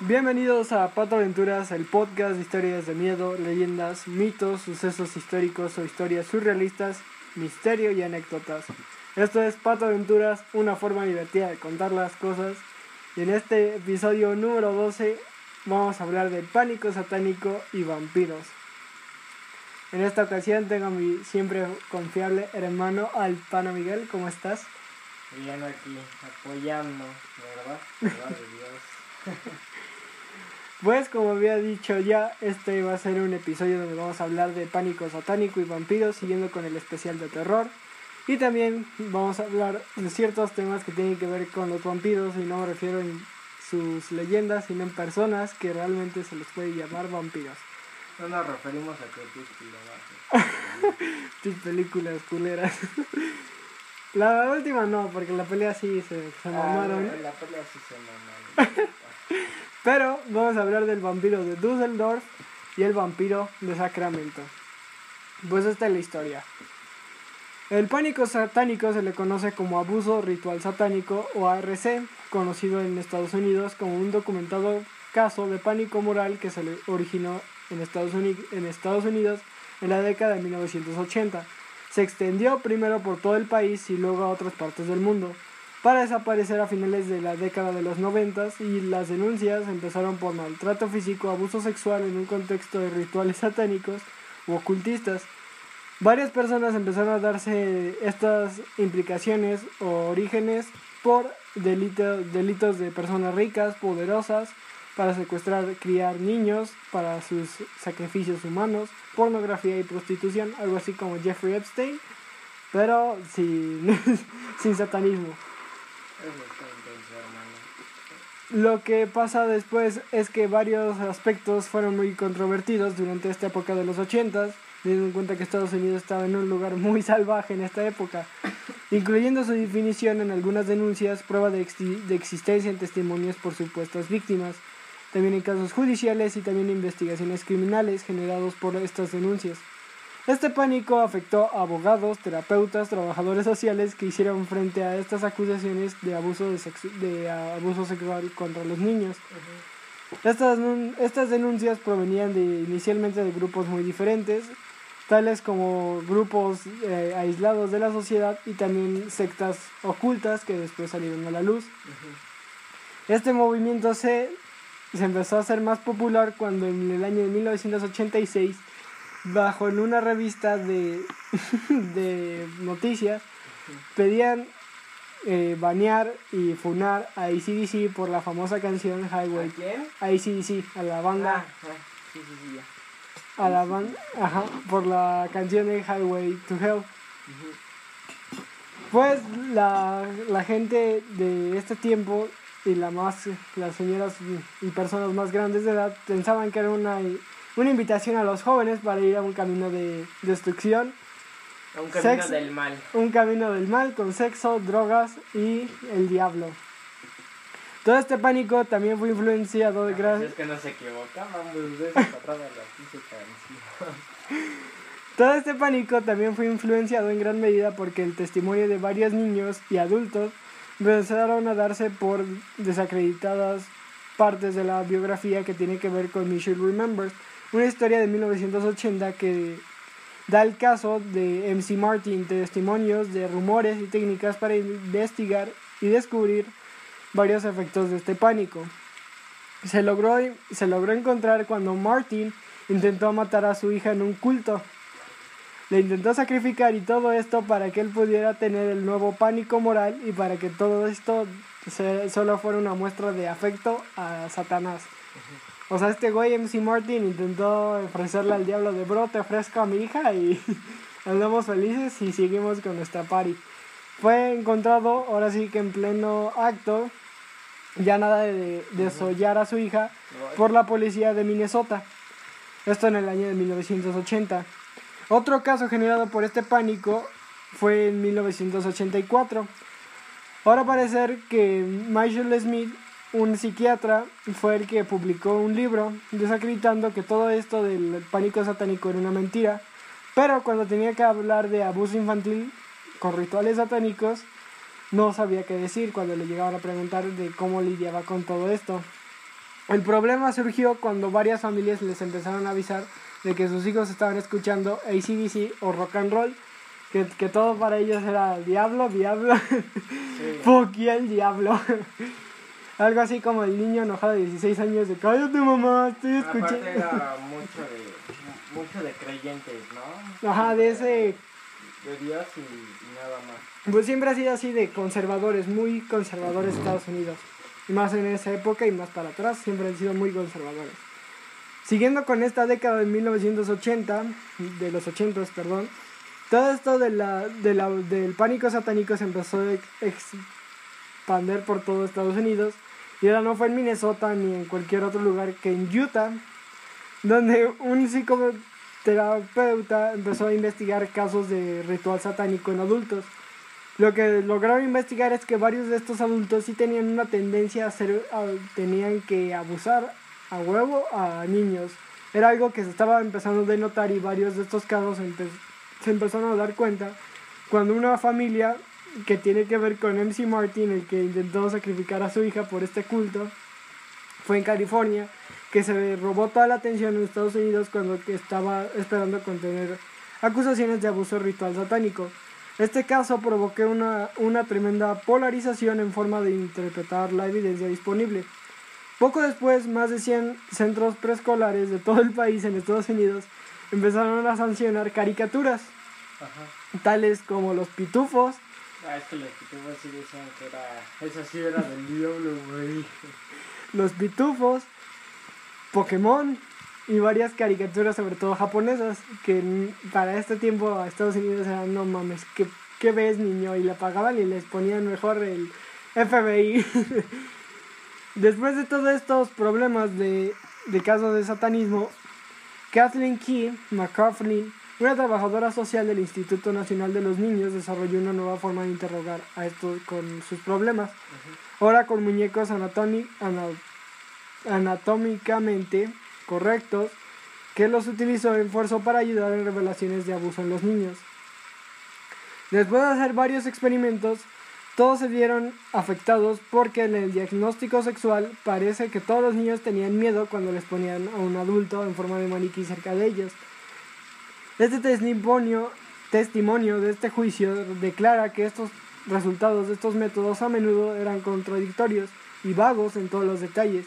Bienvenidos a Pato Aventuras, el podcast de historias de miedo, leyendas, mitos, sucesos históricos o historias surrealistas, misterio y anécdotas. Esto es Pato Aventuras, una forma divertida de contar las cosas. Y en este episodio número 12 vamos a hablar del pánico satánico y vampiros. En esta ocasión tengo a mi siempre confiable hermano Alpano Miguel, ¿cómo estás? Bien aquí, apoyando, ¿verdad? ¿Verdad de Dios? Pues como había dicho ya, este va a ser un episodio donde vamos a hablar de pánico satánico y vampiros, siguiendo con el especial de terror. Y también vamos a hablar de ciertos temas que tienen que ver con los vampiros, y no me refiero en sus leyendas, sino en personas que realmente se les puede llamar vampiros. No nos referimos a Crepúsculo, Tus películas culeras. La última no, porque la pelea sí se, se Ah, mamaron. la pelea sí se mamaron. Pero vamos a hablar del vampiro de Düsseldorf y el vampiro de Sacramento. Pues esta es la historia. El pánico satánico se le conoce como abuso ritual satánico o ARC, conocido en Estados Unidos como un documentado caso de pánico moral que se le originó Estados, en Estados Unidos en la década de 1980. Se extendió primero por todo el país y luego a otras partes del mundo, para desaparecer a finales de la década de los 90 y las denuncias empezaron por maltrato físico, abuso sexual en un contexto de rituales satánicos u ocultistas. Varias personas empezaron a darse estas implicaciones o orígenes por delito- delitos de personas ricas, poderosas, para secuestrar, criar niños, para sus sacrificios humanos, pornografía y prostitución, algo así como Jeffrey Epstein, pero sin, sin satanismo. Eso está intenso, hermano. Lo que pasa después es que varios aspectos fueron muy controvertidos durante esta época de los 80s, teniendo en cuenta que Estados Unidos estaba en un lugar muy salvaje en esta época, incluyendo su definición en algunas denuncias, prueba de, exi- de existencia en testimonios por supuestas víctimas, también en casos judiciales y también investigaciones criminales generados por estas denuncias. Este pánico afectó a abogados, terapeutas, trabajadores sociales que hicieron frente a estas acusaciones de abuso, de sexu- de abuso sexual contra los niños. Estas, nun- estas denuncias provenían de, inicialmente de grupos muy diferentes, tales como grupos eh, aislados de la sociedad y también sectas ocultas que después salieron a la luz. Este movimiento se, se empezó a hacer más popular cuando en el año de 1986, bajo en una revista de, de noticias, pedían eh, banear y funar a ACDC por la famosa canción Highway. ¿A quién? A ACDC, a la banda, Ah, ah, sí, sí, sí, ya. a la banda, ajá, por la canción de Highway to Hell. Pues la, la gente de este tiempo y la más, las señoras y personas más grandes de edad pensaban que era una, una invitación a los jóvenes para ir a un camino de destrucción, A Un camino del mal. un camino del mal con sexo, drogas y el diablo. Todo este pánico también fue influenciado Ah, pues gracias... Es que no se equivocaban, pues. Todo este pánico también fue influenciado en gran medida porque el testimonio de varios niños y adultos empezaron a darse por desacreditadas partes de la biografía que tiene que ver con Michelle Remembers, una historia de 1980 que da el caso de MC Martin, testimonios de rumores y técnicas para investigar y descubrir varios efectos de este pánico. Se logró, se logró encontrar cuando Martin intentó matar a su hija en un culto. Le intentó sacrificar y todo esto para que él pudiera tener el nuevo pánico moral y para que todo esto solo fuera una muestra de afecto a Satanás. O sea, este güey MC Martin intentó ofrecerle al diablo de bro, te ofrezco a mi hija y andamos felices y seguimos con nuestra party. Fue encontrado, ahora sí que en pleno acto, ya nada de desollar a su hija por la policía de Minnesota. Esto en el año de 1980. Otro caso generado por este pánico fue en 1984. Ahora parece que Michael Smith, un psiquiatra, fue el que publicó un libro desacreditando que todo esto del pánico satánico era una mentira. Pero cuando tenía que hablar de abuso infantil con rituales satánicos, no sabía qué decir cuando le llegaban a preguntar de cómo lidiaba con todo esto. El problema surgió cuando varias familias les empezaron a avisar de que sus hijos estaban escuchando ACDC o rock and roll, que, que todo para ellos era diablo, diablo, Sí. el diablo. Algo así como el niño enojado de 16 años de cállate mamá, estoy Aparte escuchando. era mucho de, mucho de creyentes, ¿no? Ajá, de ese De Dios y, y nada más. Pues siempre ha sido así de conservadores, muy conservadores Estados Unidos. Y más en esa época y más para atrás, siempre han sido muy conservadores. Siguiendo con esta década de 1980, de los 80, perdón, todo esto de la, de la- del pánico satánico se empezó a ex- expander por todo Estados Unidos. Y ahora no fue en Minnesota ni en cualquier otro lugar que en Utah, donde un psicoterapeuta empezó a investigar casos de ritual satánico en adultos. Lo que lograron investigar es que varios de estos adultos sí tenían una tendencia a a- tenían que abusar a huevo a niños. Era algo que se estaba empezando a denotar y varios de estos casos empe- se empezaron a dar cuenta cuando una familia que tiene que ver con MC Martin, el que intentó sacrificar a su hija por este culto, fue en California, que se robó toda la atención en Estados Unidos cuando estaba esperando contener acusaciones de abuso ritual satánico. Este caso provocó una, una tremenda polarización en forma de interpretar la evidencia disponible. Poco después, más de 100 centros preescolares de todo el país en Estados Unidos empezaron a sancionar caricaturas, Ajá. tales como los pitufos, Ah, es que los pitufos sí decían que era. Esa sí era del diablo, güey. los pitufos, Pokémon y varias caricaturas, sobre todo japonesas, que para este tiempo a Estados Unidos eran, no mames, ¿qué, qué ves niño? Y le pagaban y les ponían mejor el FBI. Después de todos estos problemas de, de casos de satanismo, Kathleen Key McCaffrey, una trabajadora social del Instituto Nacional de los Niños, desarrolló una nueva forma de interrogar a estos con sus problemas. Ahora con muñecos anatómi- ana- anatómicamente correctos que los utilizó en esfuerzo para ayudar en revelaciones de abuso en los niños. Después de hacer varios experimentos, todos se vieron afectados porque en el diagnóstico sexual parece que todos los niños tenían miedo cuando les ponían a un adulto en forma de maniquí cerca de ellos. Este testimonio, testimonio de este juicio declara que estos resultados de estos métodos a menudo eran contradictorios y vagos en todos los detalles,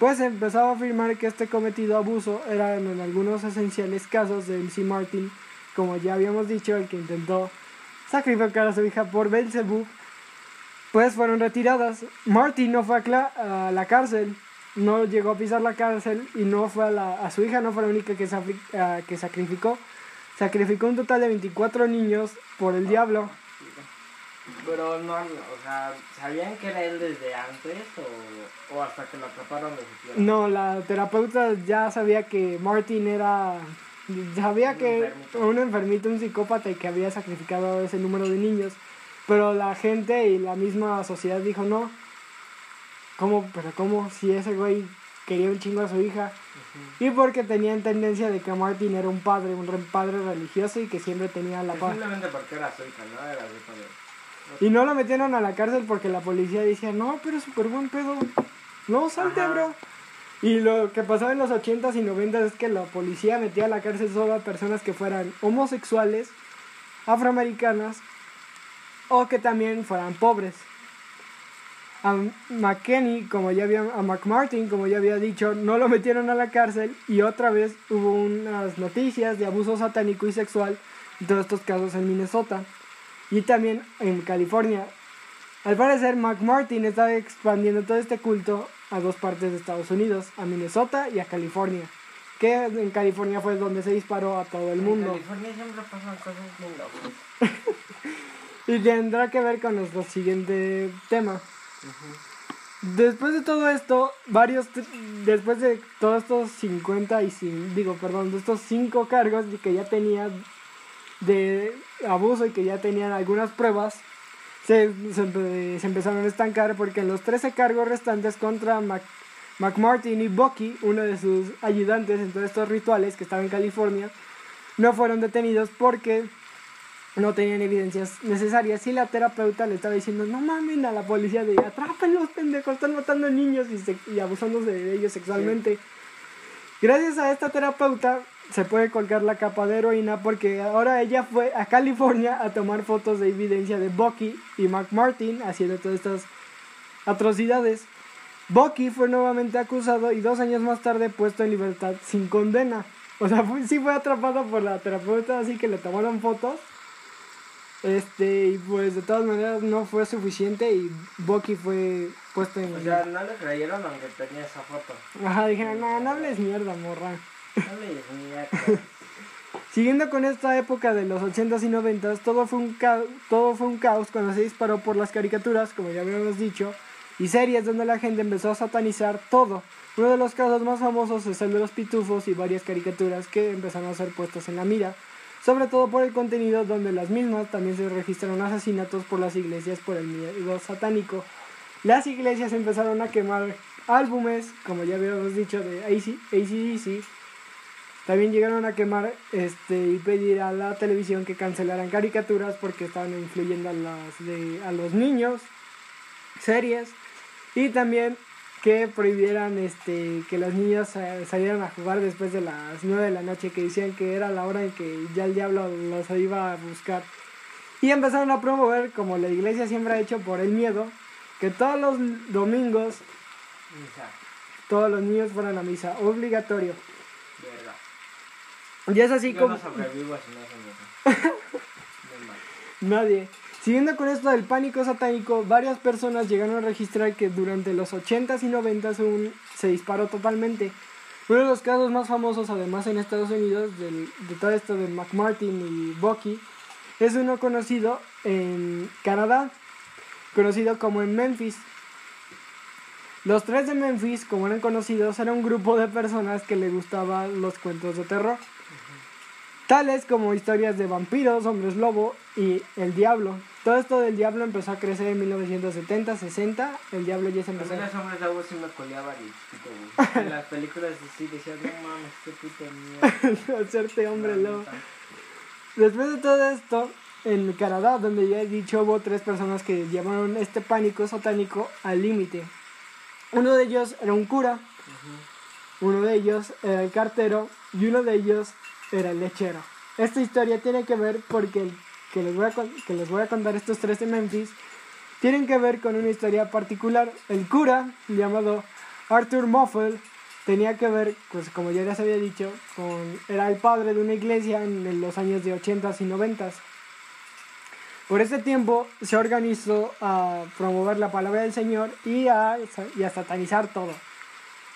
pues empezaba a afirmar que este cometido abuso era en algunos esenciales casos de MC Martin, como ya habíamos dicho, el que intentó sacrificar a su hija por Belzebub, pues fueron retiradas. Martin no fue a, la cárcel, no llegó a pisar la cárcel y no fue a, la, a su hija, no fue la única que, que sacrificó. Sacrificó un total de 24 niños por el diablo. Pero no, o sea, ¿sabían que era él desde antes o, o hasta que lo atraparon? No, la terapeuta ya sabía que Martin era. Sabía Un que enfermito. un enfermito, un psicópata y que había sacrificado ese número de niños. Pero la gente y la misma sociedad dijo: No, ¿cómo? Pero ¿cómo? Si ese güey quería un chingo a su hija. Y porque tenían tendencia de que Martin era un padre, un re- padre religioso y que siempre tenía la paz. Simplemente porque era su hija, ¿no? Era su padre. Y no lo metieron a la cárcel porque la policía decía, no, pero es súper buen pedo. No, salte, Ajá. bro. Y lo que pasaba en los 80s y 90s es que la policía metía a la cárcel solo a personas que fueran homosexuales, afroamericanas o que también fueran pobres. A McKenney, como ya había, a McMartin, como ya había dicho, no lo metieron a la cárcel y otra vez hubo unas noticias de abuso satánico y sexual en todos estos casos en Minnesota y también en California. Al parecer, McMartin está expandiendo todo este culto a dos partes de Estados Unidos, a Minnesota y a California, que en California fue donde se disparó a todo el En mundo. California siempre pasan cosas bien locas. Y tendrá que ver con nuestro siguiente tema. Después de todo esto, varios, después de todos estos 50 y cin- digo, perdón, de estos 5 cargos que ya tenía de abuso y que ya tenían algunas pruebas, se, se empezaron a estancar porque en los 13 cargos restantes contra Mac, McMartin y Bucky, uno de sus ayudantes en todos estos rituales que estaba en California, no fueron detenidos porque no tenían evidencias necesarias y la terapeuta le estaba diciendo, no mames a la policía de atrápenlos, pendejos, están matando niños y, y abusándose de ellos sexualmente. Gracias a esta terapeuta se puede colgar la capa de heroína porque ahora ella fue a California a tomar fotos de evidencia de Bucky y Mark Martin haciendo todas estas atrocidades. Bucky fue nuevamente acusado y dos años más tarde puesto en libertad sin condena. O sea, sí fue atrapado por la terapeuta, así que le tomaron fotos. Este, y pues de todas maneras no fue suficiente y Bucky fue puesto en... O sea, no le creyeron aunque tenía esa foto. Ajá, dijeron, no, no hables mierda, morra. No hables mierda. Siguiendo con esta época de los 80s y 90s, todo fue un todo fue un caos cuando se disparó por las caricaturas, como ya habíamos dicho, y series donde la gente empezó a satanizar todo. Uno de los casos más famosos es el de los pitufos y varias caricaturas que empezaron a ser puestas en la mira, sobre todo por el contenido donde las mismas también se registraron asesinatos por las iglesias por el miedo satánico. Las iglesias empezaron a quemar álbumes, como ya habíamos dicho, de ACDC. También llegaron a quemar este, y pedir a la televisión que cancelaran caricaturas porque estaban influyendo a, a los niños, series. Y también que prohibieran este que los niños salieran a jugar después de las 9 de la noche que decían que era la hora en que ya el diablo los iba a buscar. Y empezaron a promover como la iglesia siempre ha hecho por el miedo que todos los domingos todos los niños fueran a misa obligatorio. Y es así como nadie Siguiendo con esto del pánico satánico, varias personas llegaron a registrar que durante los 80s y 90s se disparó totalmente. Uno de los casos más famosos, además en Estados Unidos, de todo esto de McMartin y Bucky, es uno conocido en Canadá, conocido como en Memphis. Los tres de Memphis, como eran conocidos, era un grupo de personas que le gustaban los cuentos de terror tales como historias de vampiros, hombres lobo y el diablo. Todo esto del diablo empezó a crecer en 1970, 60, el diablo ya se empezó los hombres lobo sí me coleaban y En las películas sí decían, no mames, qué puta mierda. Hacerte hombre lobo. Después de todo esto, en Canadá, donde ya he dicho, hubo tres personas que llevaron este pánico satánico al límite. Uno de ellos era un cura, uno de ellos era el cartero y uno de ellos era el lechero. Esta historia tiene que ver porque el que les voy a, que les voy a contar estos tres de Memphis tienen que ver con una historia particular. El cura, llamado Arthur Moffel, tenía que ver, pues como ya les había dicho, con, era el padre de una iglesia en los años de 80 y 90 Por este tiempo se organizó a promover la palabra del Señor y a, y a satanizar todo.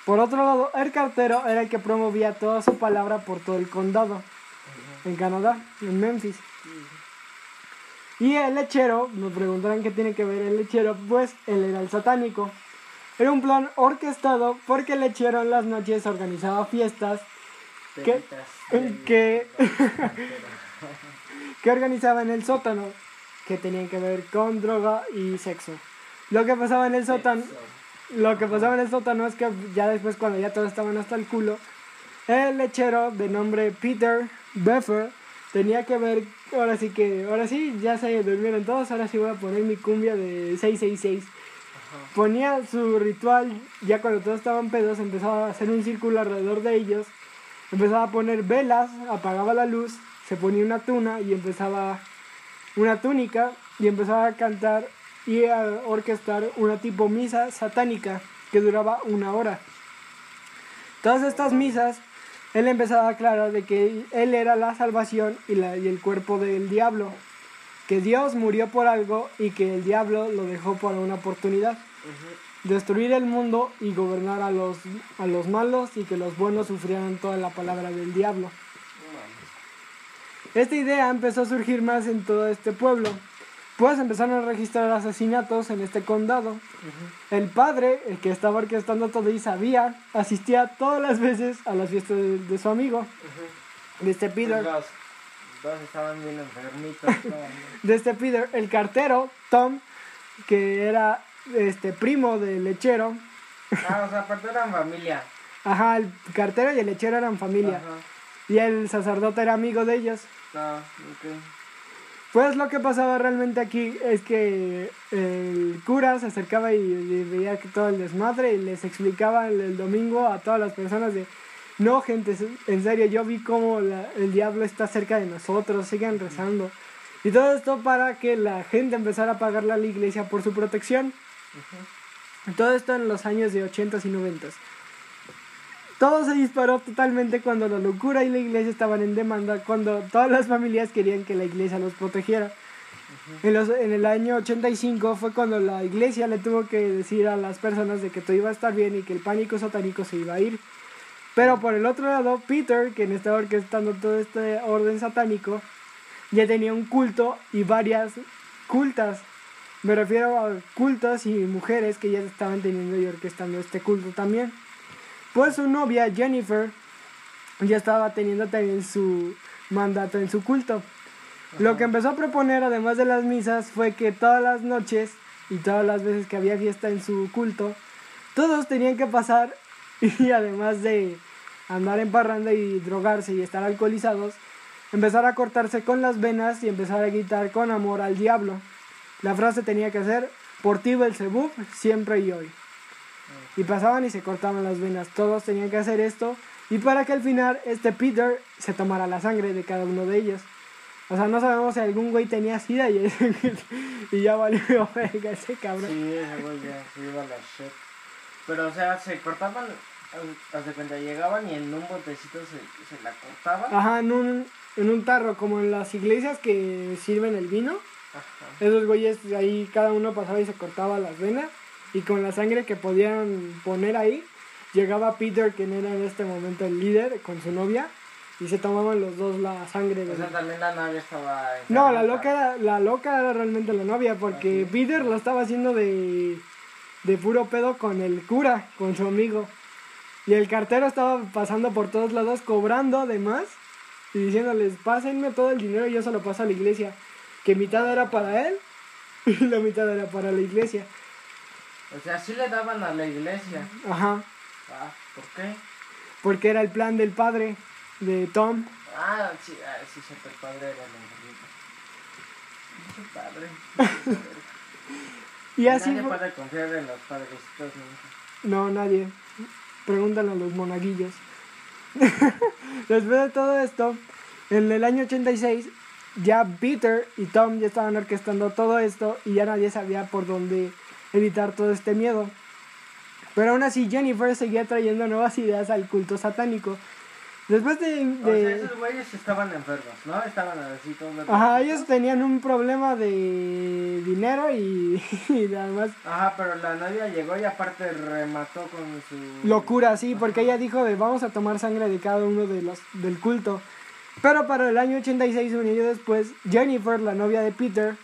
Por otro lado, el cartero era el que promovía toda su palabra por todo el condado, en Canadá, en Memphis. Y el lechero, me preguntarán qué tiene que ver el lechero, pues él era el satánico. Era un plan orquestado porque el lechero en las noches organizaba fiestas que, que, que organizaba en el sótano, que tenían que ver con droga y sexo. Lo que pasaba en el sótano lo que pasaba en el sótano es que ya después, cuando ya todos estaban hasta el culo, el lechero de nombre Peter Buffer tenía que ver, ahora sí que, ahora sí, ya se durmieron todos, ahora sí voy a poner mi cumbia de 666. Ponía su ritual, ya cuando todos estaban pedos, empezaba a hacer un círculo alrededor de ellos, empezaba a poner velas, apagaba la luz, se ponía una tuna y empezaba una túnica y empezaba a cantar y a orquestar una tipo misa satánica que duraba una hora. Todas estas misas, él empezaba a aclarar de que él era la salvación y, la, y el cuerpo del diablo, que Dios murió por algo y que el diablo lo dejó por una oportunidad. Destruir el mundo y gobernar a los, a los malos y que los buenos sufrieran toda la palabra del diablo. Esta idea empezó a surgir más en todo este pueblo pues empezaron a registrar asesinatos en este condado. El padre, el que estaba orquestando todo y sabía, asistía todas las veces a las fiestas de, su amigo, de este Peter. Los dos estaban bien enfermitos. de este Peter, el cartero, Tom, que era este primo del lechero. Ah, o sea, aparte eran familia. Ajá, el cartero y el lechero eran familia. Y el sacerdote era amigo de ellos. Ah, ok. Pues lo que pasaba realmente aquí es que el cura se acercaba y, veía que todo el desmadre y les explicaba el, domingo a todas las personas de, no gente, en serio, yo vi cómo el diablo está cerca de nosotros, sigan rezando. Y todo esto para que la gente empezara a pagarle a la iglesia por su protección. Todo esto en los años de 80 y 90 todo se disparó totalmente cuando la locura y la iglesia estaban en demanda, cuando todas las familias querían que la iglesia los protegiera. En, los, en, el año 85 fue cuando la iglesia le tuvo que decir a las personas de que todo iba a estar bien y que el pánico satánico se iba a ir. Pero por el otro lado, Peter, quien estaba orquestando todo este orden satánico, ya tenía un culto y varias cultas. Me refiero a cultos y mujeres que ya estaban teniendo y orquestando este culto también. Pues su novia Jennifer ya estaba teniendo también su mandato en su culto. Lo que empezó a proponer, además de las misas, fue que todas las noches y todas las veces que había fiesta en su culto, todos tenían que pasar y además de andar en parranda y drogarse y estar alcoholizados, empezar a cortarse con las venas y empezar a gritar con amor al diablo. La frase tenía que ser, por ti Belzebub, siempre y hoy y pasaban y se cortaban las venas. Todos tenían que hacer esto y para que al final este Peter se tomara la sangre de cada uno de ellos. O sea, no sabemos si algún güey tenía sida y, y ya valió verga ese cabrón. Sí, ese güey ya se iba a la shit. Pero, o sea, se cortaban, hasta cuando llegaban y en un botecito se, se la cortaban. Ajá, en un, en un tarro, como en las iglesias que sirven el vino. Ajá. Esos güeyes ahí cada uno pasaba y se cortaba las venas y con la sangre que podían poner ahí, llegaba Peter, quien era en este momento el líder, con su novia, y se tomaban los dos la sangre. De o sea, también la novia estaba... No, la loca, era, la loca era realmente la novia, porque Peter lo estaba haciendo de, de puro pedo con el cura, con su amigo. Y el cartero estaba pasando por todos lados, cobrando además, y diciéndoles, pásenme todo el dinero y yo se lo paso a la iglesia. Que mitad era para él y la mitad era para la iglesia. O sea, sí le daban a la iglesia. Ajá. Ah, ¿por qué? Porque era el plan del padre, de Tom. Ah, sí, ah, sí, el padre era el padre. y así nadie puede confiar en los padrecitos No, nadie. Pregúntale a los monaguillos. Después de todo esto, en el año 86, ya Peter y Tom ya estaban orquestando todo esto y ya nadie sabía por dónde evitar todo este miedo. Pero aún así Jennifer seguía trayendo nuevas ideas al culto satánico. Después de... O sea, esos güeyes estaban enfermos, ¿no? Estaban así todos Ajá, ellos tenían un problema de dinero y, y además... Ajá, pero la novia llegó y aparte remató con su... Locura, sí, porque ella dijo de vamos a tomar sangre de cada uno de los del culto. Pero para el año 86, un año después, Jennifer, la novia de Peter,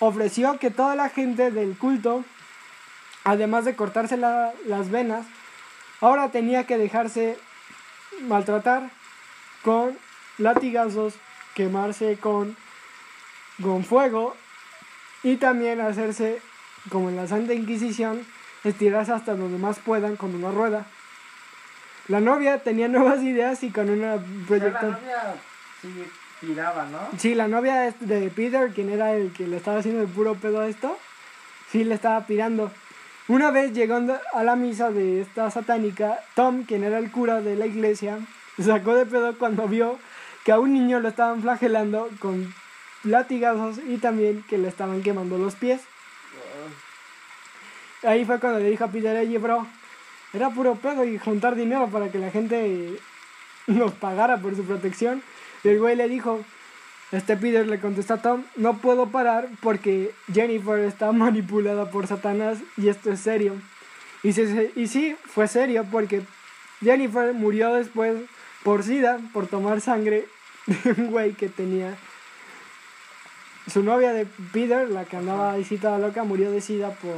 ofreció que toda la gente del culto además de cortarse las venas, ahora tenía que dejarse maltratar con latigazos, quemarse con, con fuego y también hacerse, como en la Santa Inquisición, estirarse hasta donde más puedan con una rueda. La novia tenía nuevas ideas y con una proyección. la novia sí tiraba, ¿no? Sí, la novia de Peter, quien era el que le estaba haciendo el puro pedo a esto, sí le estaba pirando. Una vez llegando a la misa de esta satánica, Tom, quien era el cura de la iglesia, sacó de pedo cuando vio que a un niño lo estaban flagelando con latigazos y también que le estaban quemando los pies. Ahí fue cuando le dijo a Peter, oye, bro, era puro pedo y juntar dinero para que la gente nos pagara por su protección. Y el güey le dijo, este Peter le contesta a Tom, no puedo parar porque Jennifer está manipulada por Satanás y esto es serio. Y, y sí, fue serio porque Jennifer murió después por SIDA, por tomar sangre de un güey que tenía... Su novia de Peter, la que andaba ahí toda loca, murió de SIDA por...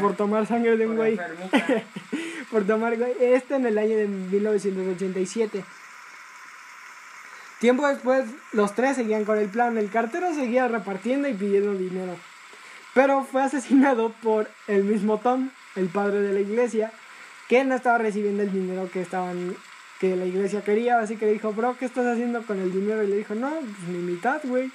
Por, tomar sangre de un güey. por tomar güey. Este en el año de 1987. Tiempo después, los tres seguían con el plan. El cartero seguía repartiendo y pidiendo dinero. Pero fue asesinado por el mismo Tom, el padre de la iglesia, que no estaba recibiendo el dinero que estaban que la iglesia quería, así que le dijo, bro, ¿qué estás haciendo con el dinero? Y le dijo, no, pues mi mitad, güey.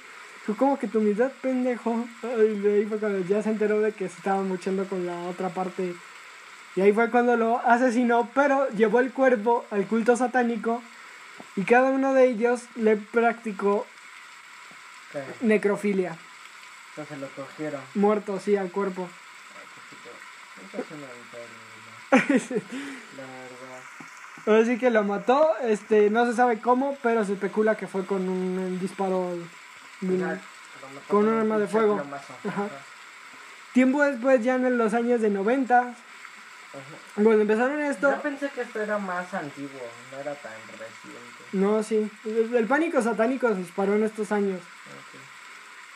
¿cómo que tu mitad, pendejo? Y ahí fue cuando ya se enteró de que se estaban luchando con la otra parte. Y ahí fue cuando lo asesinó, pero llevó el cuerpo al culto satánico y cada uno de ellos le practicó ¿Qué? necrofilia. Entonces lo cogieron. Muerto, sí, al cuerpo. Ay, es una La verdad. Así que lo mató, este, no se sabe cómo, pero se especula que fue con un disparo mató Con un arma de fuego. Ajá. Tiempo después, ya en los años de 90, Ajá. cuando empezaron esto, Yo pensé que esto era más antiguo, no era tan reciente. no, sí, el pánico satánico se disparó en estos años,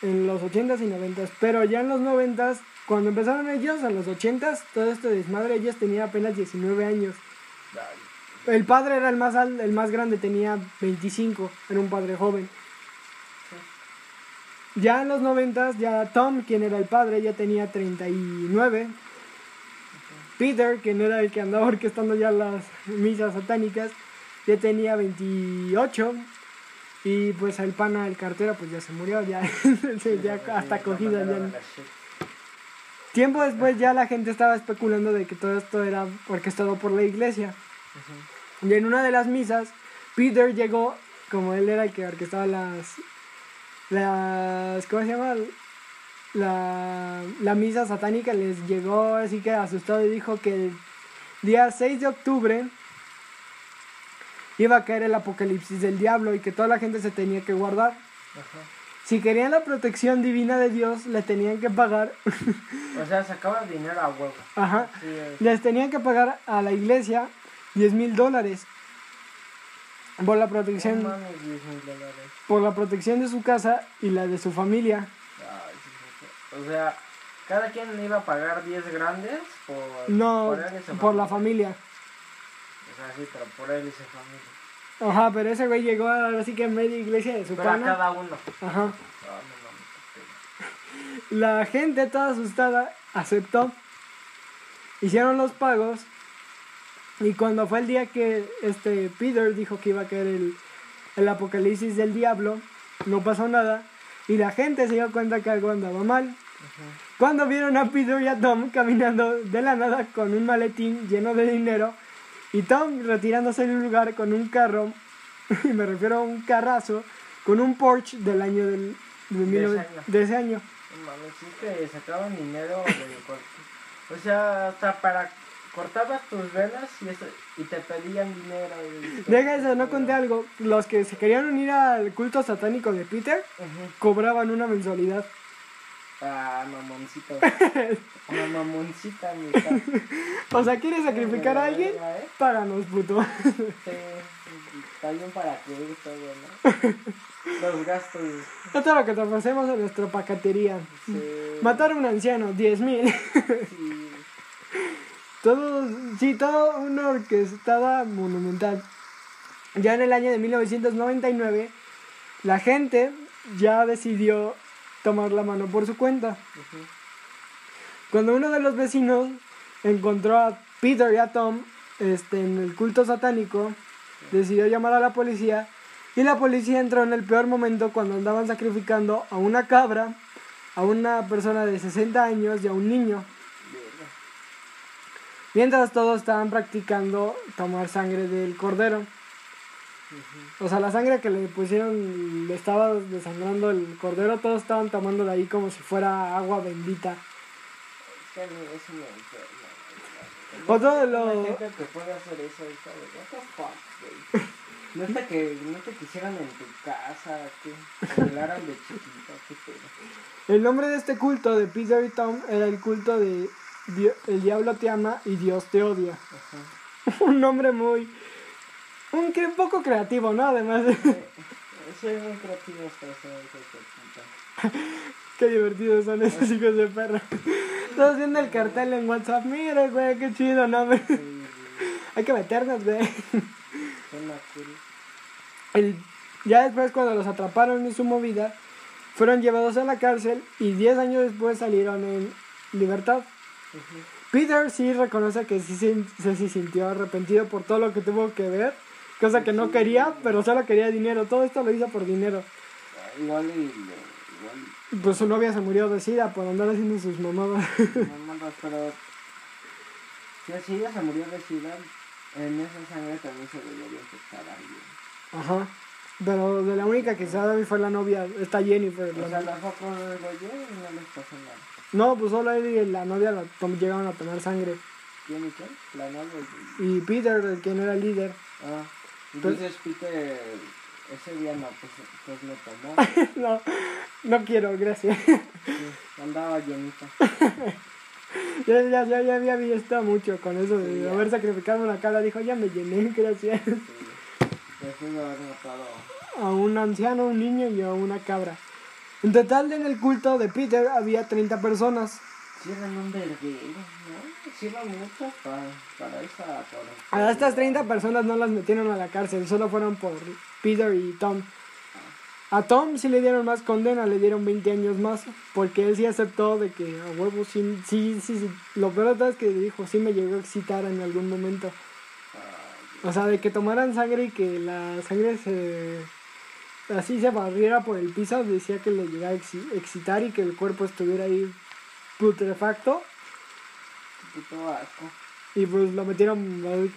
en los 80s y 90s, pero ya en los 90s, cuando empezaron ellos, en los 80s, todo este desmadre, ellos tenían apenas 19 años. Ay, El padre era el más, al- el más grande, tenía 25, era un padre joven. Ya en los 90 ya Tom, quien era el padre, ya tenía 39. Peter, quien era el que andaba orquestando ya las misas satánicas, ya tenía 28. Y pues el pana, el cartero, pues ya se murió, ya, ya hasta mandaron Ya. Tiempo después ya la gente estaba especulando de que todo esto era orquestado por la iglesia. Y en una de las misas, Peter llegó, como él era el que orquestaba las. las ¿Cómo se llama? La, la misa satánica, les llegó así que asustado y dijo que el día 6 de octubre iba a caer el apocalipsis del diablo y que toda la gente se tenía que guardar. Ajá. Si querían la protección divina de Dios, le tenían que pagar. O sea, sacaba dinero a huevo. Ajá. Sí, Les tenían que pagar a la iglesia 10 mil dólares por la protección. No mames, 10 mil dólares. por la protección de su casa y la de su familia. O sea, cada quien le iba a pagar 10 grandes por, No, por él y su por la familia. O sea, sí, pero por él y su familia. Ajá, pero ese güey llegó a sí que en media iglesia de su Pero a pana. cada uno. Ajá. No. La gente toda asustada aceptó. Hicieron los pagos. Y cuando fue el día que este Peter dijo que iba a caer el, el apocalipsis del diablo, no pasó nada. Y la gente se dio cuenta que algo andaba mal. Cuando vieron a Peter y a Tom caminando de la nada con un maletín lleno de dinero y Tom retirándose del lugar con un carro, y me refiero a un carrazo, con un Porsche del año del, de, ese año. de ese año. Mames, sí que sacaban dinero de O sea, hasta para cortabas tus venas y, eso, y te pedían dinero. y- Deja eso, no conté algo. Los que se querían unir al culto satánico de Peter cobraban una mensualidad. Ah, mamoncito. Una mamoncita, mi. O sea, ¿quieres sacrificar a alguien? ¿Eh? Páganos, puto. Sí, también para que todo, ¿no? Los gastos. Esto es lo que te ofrecemos en nuestra pacatería. Sí. Matar a un anciano, 10 mil. Sí. Todo, sí, todo una orquestada monumental. Ya en el año de 1999, la gente ya decidió tomar la mano por su cuenta. Cuando uno de los vecinos encontró a Peter y a Tom este, en el culto satánico, decidió llamar a la policía y la policía entró en el peor momento cuando andaban sacrificando a una cabra, a una persona de 60 años y a un niño. Mientras todos estaban practicando tomar sangre del cordero. O sea, la sangre que le pusieron, le estaba desangrando el cordero, todos estaban tomando de ahí como si fuera agua bendita. Es que a mí eso me enferma. O todo Hay lo... gente que puede hacer eso, ¿sabes? What the fuck, güey. No es que no te quisieran en tu casa, que te violaran de chiquita, qué pedo. El nombre de este culto de Peter y Tom era el culto de Dio- El diablo te ama y Dios te odia. Ajá. Un nombre muy... Un, que un poco creativo, ¿no? Además de... Es muy creativo hasta puta. Qué divertidos son esos hijos de perra. Todos viendo el cartel en WhatsApp. Mira, güey, qué chido, ¿no? Hay que meternos, güey. El- ya después cuando los atraparon en su movida, fueron llevados a la cárcel y 10 años después salieron en libertad. Peter sí reconoce que sí, se- se sí sintió arrepentido por todo lo que tuvo que ver, cosa que no quería, pero solo quería dinero. Todo esto lo hizo por dinero. Igual y, igual Pues su novia se murió de sida por andar haciendo sus mamadas. Mamadas, pero. Si ella se murió de sida, en esa sangre también se debería infectar a alguien. Ajá. Pero de la única que sabe fue la novia, esta Jennifer. la O sea, no- les pasó nada. No, pues solo él y la novia la llegaron a tomar sangre. ¿Quién y quién? La novia y... Peter, el no era el líder, Ah, entonces Peter ese día no, pues, pues no tomó. no, no quiero, gracias. Sí, andaba llenita. ya, ya, ya, ya había visto mucho con eso de Sí, haber sacrificado una cara. Dijo, ya me llené, gracias. Sí. Después de haber matado. A un anciano, un niño y a una cabra. En total, en el culto de Peter había 30 personas. Sí, eran un verguero, ¿no? Muchas para, para esa. A estas 30 personas no las metieron a la cárcel, solo fueron por Peter y Tom. A Tom sí le dieron más condena, le dieron 20 años más, porque él sí aceptó de que a huevo sí, sí, sí, sí. Lo peor de todo es que dijo, sí me llegó a excitar en algún momento. O sea, de que tomaran sangre y que la sangre se... Así se barriera por el piso, decía que le llegaba a exci- excitar y que el cuerpo estuviera ahí putrefacto. Puto asco. Y pues lo metieron,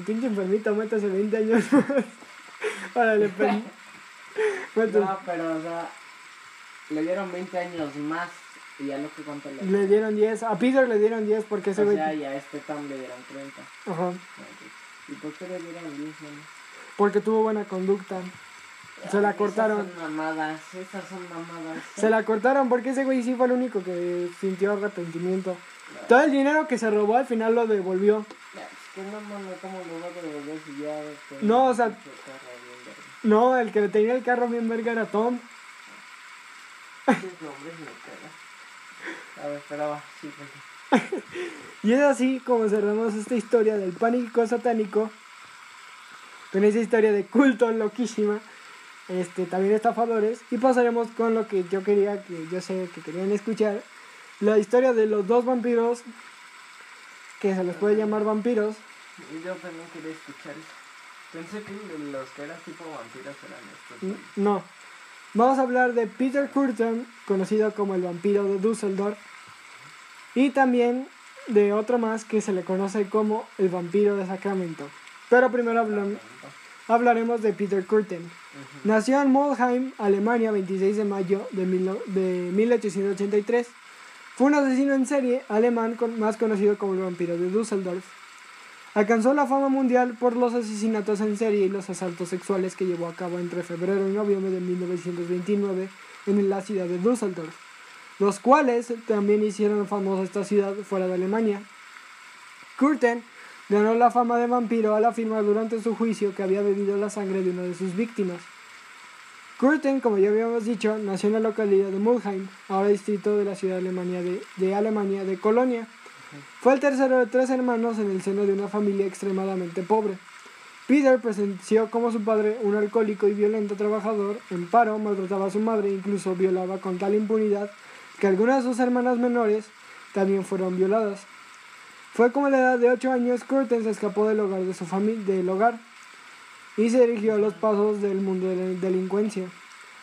pinche enfermito, métase 20 años más. Órale, pen. Métase. No, pero, o sea, le dieron 20 años más y ya lo que cuánto le Le dieron 10, a Peter le dieron 10 porque ese O sea, y a este Tom le dieron 30. Ajá, ¿Y por qué le dieron 10 años? porque tuvo buena conducta. Se la cortaron. Esas son mamadas, esas son mamadas. Se la cortaron porque ese güey sí fue el único que sintió arrepentimiento. Todo el dinero que se robó al final lo devolvió. Ya, Es que no mames, ¿cómo lo va a devolver si ya... tenía No, o sea-? No, el que tenía el carro bien verga era Tom. Cagan. A ver, esperaba, sí, porque... Y es así como cerramos esta historia del pánico satánico. Con esa historia de culto loquísima. Este, también estafadores. Y pasaremos con lo que yo quería, que yo sé que querían escuchar. La historia de los dos vampiros. Que se les puede llamar vampiros. Yo también quería escuchar eso. Pensé que los que eran tipo vampiros eran estos. No. Vamos a hablar de Peter Curtin, conocido como el vampiro de Dusseldorf. Y también de otro más que se le conoce como el vampiro de Sacramento. Pero primero hablam- hablaremos de Peter Curtin. Nació en Moldheim, Alemania, 26 de mayo de, mil- de 1883. Fue un asesino en serie alemán con- más conocido como el vampiro de Dusseldorf. Alcanzó la fama mundial por los asesinatos en serie y los asaltos sexuales que llevó a cabo entre febrero y noviembre de 1929 en la ciudad de Düsseldorf, los cuales también hicieron famosa esta ciudad fuera de Alemania. Curtin ganó la fama de vampiro al afirmar durante su juicio que había bebido la sangre de una de sus víctimas. Curtin, como ya habíamos dicho, nació en la localidad de Mulheim, ahora distrito de la ciudad Alemania de, de Alemania de Colonia. Fue el tercero de tres hermanos en el seno de una familia extremadamente pobre. Peter presenció como su padre un alcohólico y violento trabajador, en paro, maltrataba a su madre e incluso violaba con tal impunidad que algunas de sus hermanas menores también fueron violadas. Fue como a la edad de 8 años Curtin se escapó del hogar de su familia, del hogar y se dirigió a los pasos del mundo de la delincuencia.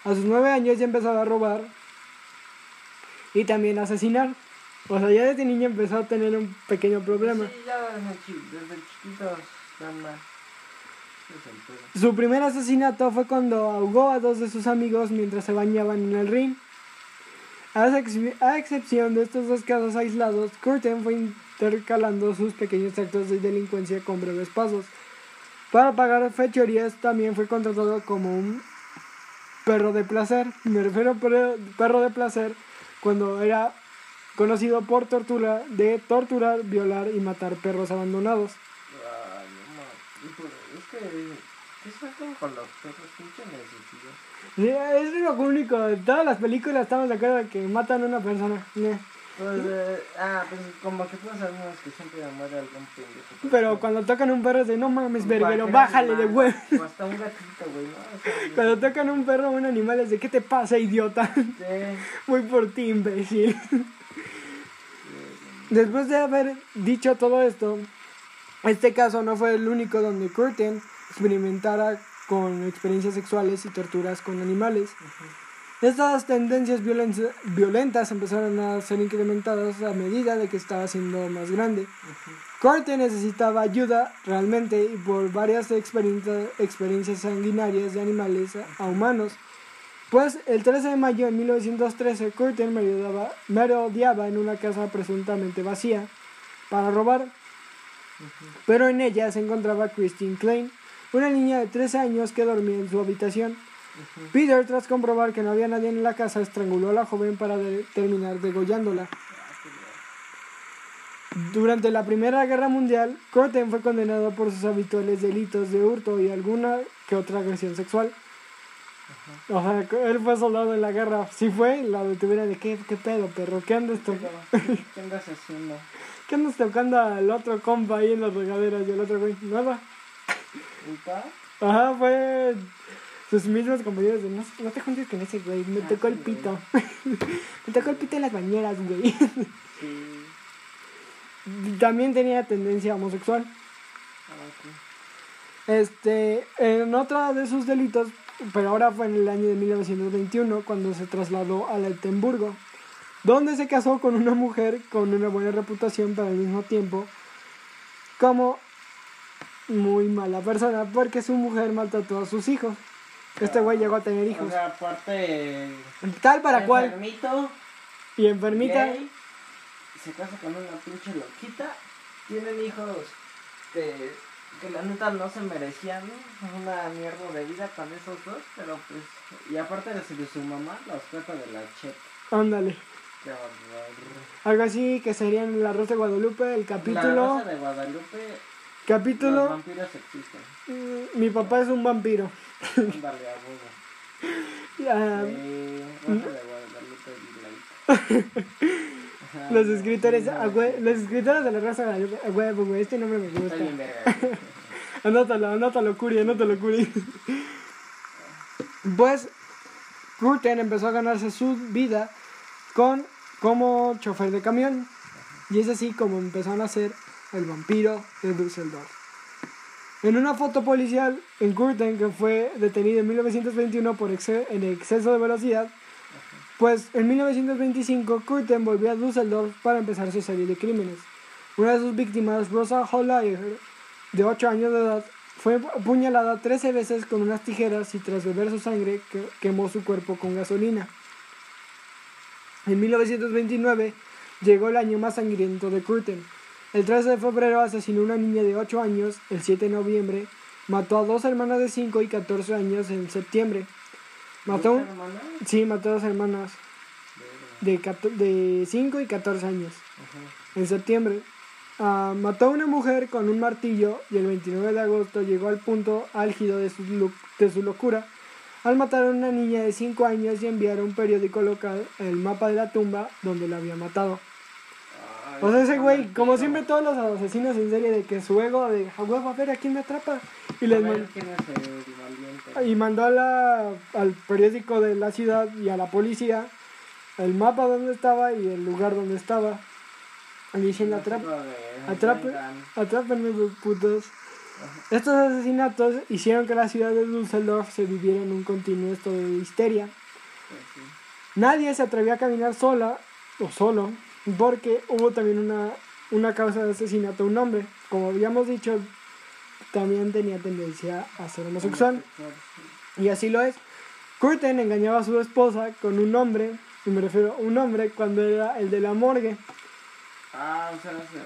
A sus 9 años ya empezaba a robar y también a asesinar. O sea, ya desde niño empezó a tener un pequeño problema. Sí, ya desde, chi- desde chiquitos pedo. Su primer asesinato fue cuando ahogó a dos de sus amigos mientras se bañaban en el ring. A, ex- a excepción de estos dos casos aislados, Curtin fue intercalando sus pequeños actos de delincuencia con breves pasos. Para pagar fechorías también fue contratado como un perro de placer. Me refiero a perro, perro de placer cuando era conocido por tortura, de torturar, violar y matar perros abandonados. Ay, no de- Es que. ¿Qué sacan con los perros? Pinche necesidad. Sí, es lo único. En todas las películas estamos de acuerdo que matan a una persona. Pues, eh, ah, pues como que todos sabemos que siempre muere algún pendejo. Pero cuando tocan un perro es de no mames, Cualquier bájale de huevo. O hasta un gatito, güey, Cuando tocan un perro o un animal es de ¿qué te pasa, idiota? sí, Voy por ti, imbécil. Después de haber dicho todo esto, este caso no fue el único donde Curtin experimentara con experiencias sexuales y torturas con animales. Estas tendencias violen- violentas empezaron a ser incrementadas a medida de que estaba siendo más grande. Corte necesitaba ayuda realmente y por varias experiencia- experiencias sanguinarias de animales a, a humanos. Pues el 13 de mayo de 1913, Curtin merodeaba, merodeaba en una casa presuntamente vacía para robar, pero en ella se encontraba Christine Klein, una niña de 13 años que dormía en su habitación. Peter, tras comprobar que no había nadie en la casa, estranguló a la joven para de- terminar degollándola. Durante la Primera Guerra Mundial, Curtin fue condenado por sus habituales delitos de hurto y alguna que otra agresión sexual. O sea, él fue soldado en la guerra. Si fue, la detuvieron de qué, qué pedo, perro, ¿qué andas, to- ¿Qué andas haciendo? ¿qué andas tocando al otro compa ahí en las regaderas y el otro güey? Nada. ¿Ulpa? Ajá, fue sus mismos compañeros de no, no te juntes con ese güey, me Ah, tocó el sí, pito. me tocó el pito en las bañeras, güey. Sí. También tenía tendencia homosexual. Ah. Este, en otro de sus delitos, pero ahora fue en el año de 1921 cuando se trasladó a Altenburgo, donde se casó con una mujer con una buena reputación, pero al mismo tiempo como muy mala persona, porque su mujer maltrató a sus hijos. Este güey llegó a tener O hijos. sea, aparte. Tal para cual. Enfermito, Y enfermita. gay, se casa con una pinche loquita. Tienen hijos que, que la neta no se merecían una mierda de vida con esos dos. Pero pues. Y aparte de su, de su mamá, los trata de la chet. Ándale. Algo así que sería en La Rosa de Guadalupe, el La capítulo. Rosa de Guadalupe. Los Capítulo. vampiros existen. mm, Mi papá es un vampiro. Ándale, a. Ah, Eh. Ajá, los escritores, a hue- los escritores de La Rosa de Guadalupe. A huevo, güey. Este nombre me gusta. Anótalo, anótalo, Curi, anótalo, Curi. Pues, Curtin empezó a ganarse su vida con como chofer de camión. Y es así como empezó a nacer el vampiro de Düsseldorf. En una foto policial en Curtin, que fue detenido en 1921 por exce- en exceso de velocidad, pues en 1925 Curtin volvió a Düsseldorf para empezar su serie de crímenes. Una de sus víctimas, Rosa Hollayer, de 8 años de edad, fue apuñalada 13 veces con unas tijeras y tras beber su sangre que- quemó su cuerpo con gasolina. En 1929 llegó el año más sangriento de Curtin. El 13 de febrero asesinó a una niña de 8 años, el 7 de noviembre mató a dos hermanas de 5 y 14 años en septiembre. Mató, sí, mató a dos hermanas de, de 5 y 14 años Ajá. en septiembre. Ah, mató a una mujer con un martillo y el 29 de agosto llegó al punto álgido de su, de su locura al matar a una niña de 5 años y enviar a un periódico local el mapa de la tumba donde la había matado. O sea, ese está güey, como siempre todos los asesinos en serie de que su ego de a huevo, a ver a quién me atrapa. Y les man- y mandó a la, al periódico de la ciudad y a la policía el mapa donde estaba y el lugar donde estaba. Y diciendo atrapa. Otro de- Atrape, vengan. atrápenme, los putos. Estos asesinatos hicieron que la ciudad de Düsseldorf se viviera en un continuo estado de histeria. Pues. Nadie se atrevió a caminar sola o solo porque hubo también una, una causa de asesinato a un hombre. Como habíamos dicho, también tenía tendencia a ser homosexual y así lo es. Curtin engañaba a su esposa con un hombre, y me refiero a un hombre cuando era el de la morgue, Ah, o sea, o sea,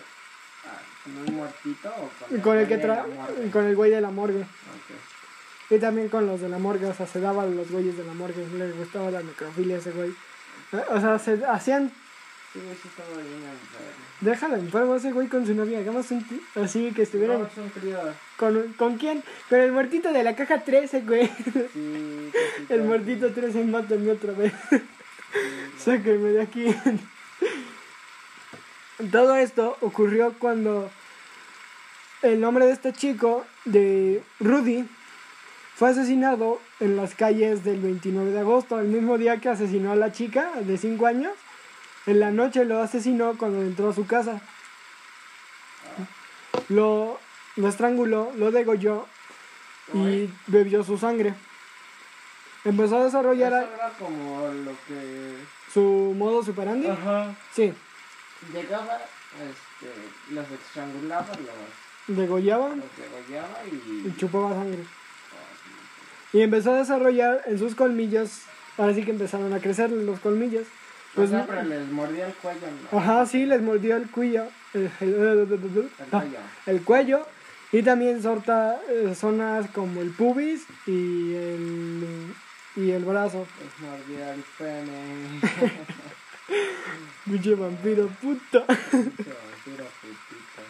ah, ¿con un muertito o con, con el que güey de tra con el güey de la morgue. Y también con los de la morgue, o sea, se daba a los güeyes de la morgue, le gustaba la necrofilia a ese güey. O sea, se hacían, Sí, güey, sí estaba bien enfermo. déjalo enfermo ese güey con su novia, hagamos un ti- así que estuvieran, un con, ¿con quién? Con el muertito de la caja 13, güey. Sí, cosita. El muertito 13, mátenme otra vez. Sí, Sáquenme de aquí. Todo esto ocurrió cuando el nombre de este chico, de Rudy, fue asesinado en las calles del 29 de agosto, el mismo día que asesinó a la chica de 5 años. En la noche lo asesinó cuando entró a su casa. Lo, lo estranguló, lo degolló y bebió su sangre. empezó a desarrollar Eso era como lo que... su modo superandi. Ajá. Sí, Llegaba, este, los estrangulaba, los, degollaba los degollaba y... y chupaba sangre. Y empezó a desarrollar en sus colmillos, ahora sí que empezaron a crecer los colmillos. Pues Pues, siempre les mordía el cuello, ¿no? ajá, sí, les mordió el cuello, el, el- El ah, cuello. el cuello y también sorta eh, zonas como el pubis y el, y el brazo. Les mordía el pene. Pinche vampiro, puta. Pinche vampiro putito.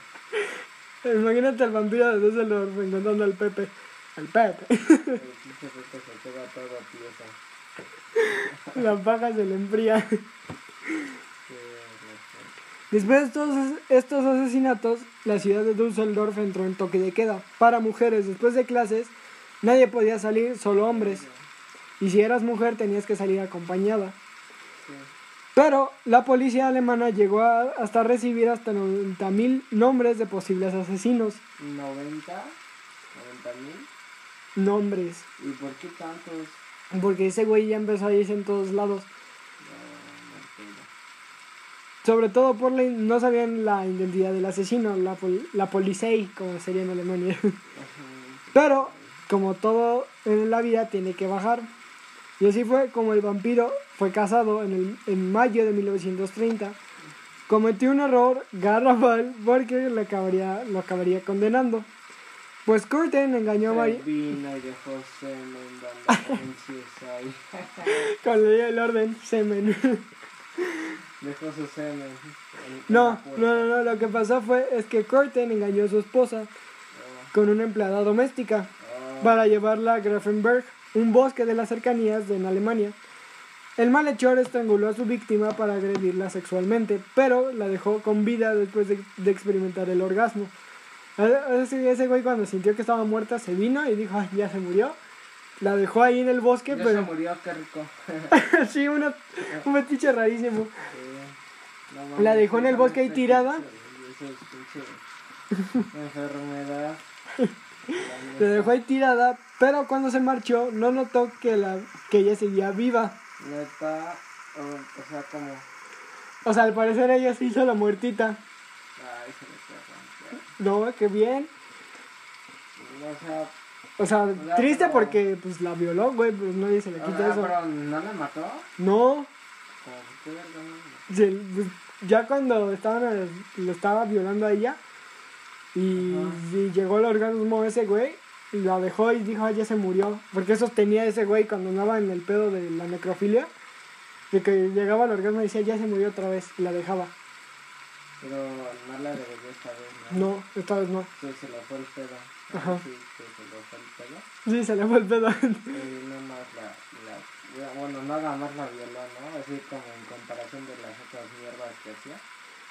Imagínate al vampiro de Düsseldorf encontrando al Pepe. Al Pepe. El pinche Pepe se queda todo tiesa. La paja se le enfría. Después de todos estos asesinatos, la ciudad de Düsseldorf entró en toque de queda. Para mujeres, después de clases, nadie podía salir, solo hombres. Y si eras mujer, tenías que salir acompañada. Pero la policía alemana llegó a- hasta recibir hasta 90.000 nombres de posibles asesinos. 90, 90 mil. Nombres. ¿Y por qué tantos? Porque ese güey ya empezó a irse en todos lados. Sobre todo por la, no sabían la identidad del asesino, la, pol- la Polizei, como sería en Alemania. Pero, como todo en la vida, tiene que bajar. Y así fue como el vampiro fue casado en, el, en mayo de 1930. Cometió un error garrafal porque lo acabaría, lo acabaría condenando. Pues Curtin engañó a María con la ley del orden, semen. Dejó su semen. en- en No, no, no, no, lo que pasó fue es que Curtin engañó a su esposa Oh, con una empleada doméstica. oh. para llevarla a Grafenberg, un bosque de las cercanías de en Alemania. El malhechor estranguló a su víctima para agredirla sexualmente, pero la dejó con vida después de, de experimentar el orgasmo. Ese, ese güey cuando sintió que estaba muerta se vino y dijo, "Ay, ya se murió. La dejó ahí en el bosque, Ya se pero murió, qué rico. sí, una, un fetiche rarísimo. Sí. No mames, La dejó en el bosque ahí tirada. enfermedad. La dejó ahí tirada, pero cuando se marchó no notó que, la, que ella seguía viva. Neta, o, o sea, como. O sea, al parecer ella se hizo la muertita. Ay, se No, qué bien. O sea, O sea, triste pero- porque pues la violó, güey, pues nadie se le o quita sea, eso. pero no la mató. No, se- pues, ya cuando estaban eh, lo estaba violando a ella y, llegó el orgasmo ese güey y la dejó y dijo, "Ay, ya se murió, porque eso tenía ese güey cuando andaba en el pedo de la necrofilia, de que llegaba al orgasmo y decía, ya se murió otra vez y la dejaba. Pero no la esta vez, ¿no? No, esta vez no. Sí, se le fue el pedo. Ajá. Sí, sí, se le fue el pedo. Sí, se le fue el pedo. Y no más la, la. Bueno, nada más la violó, ¿no? Así como en comparación de las otras mierdas que hacía.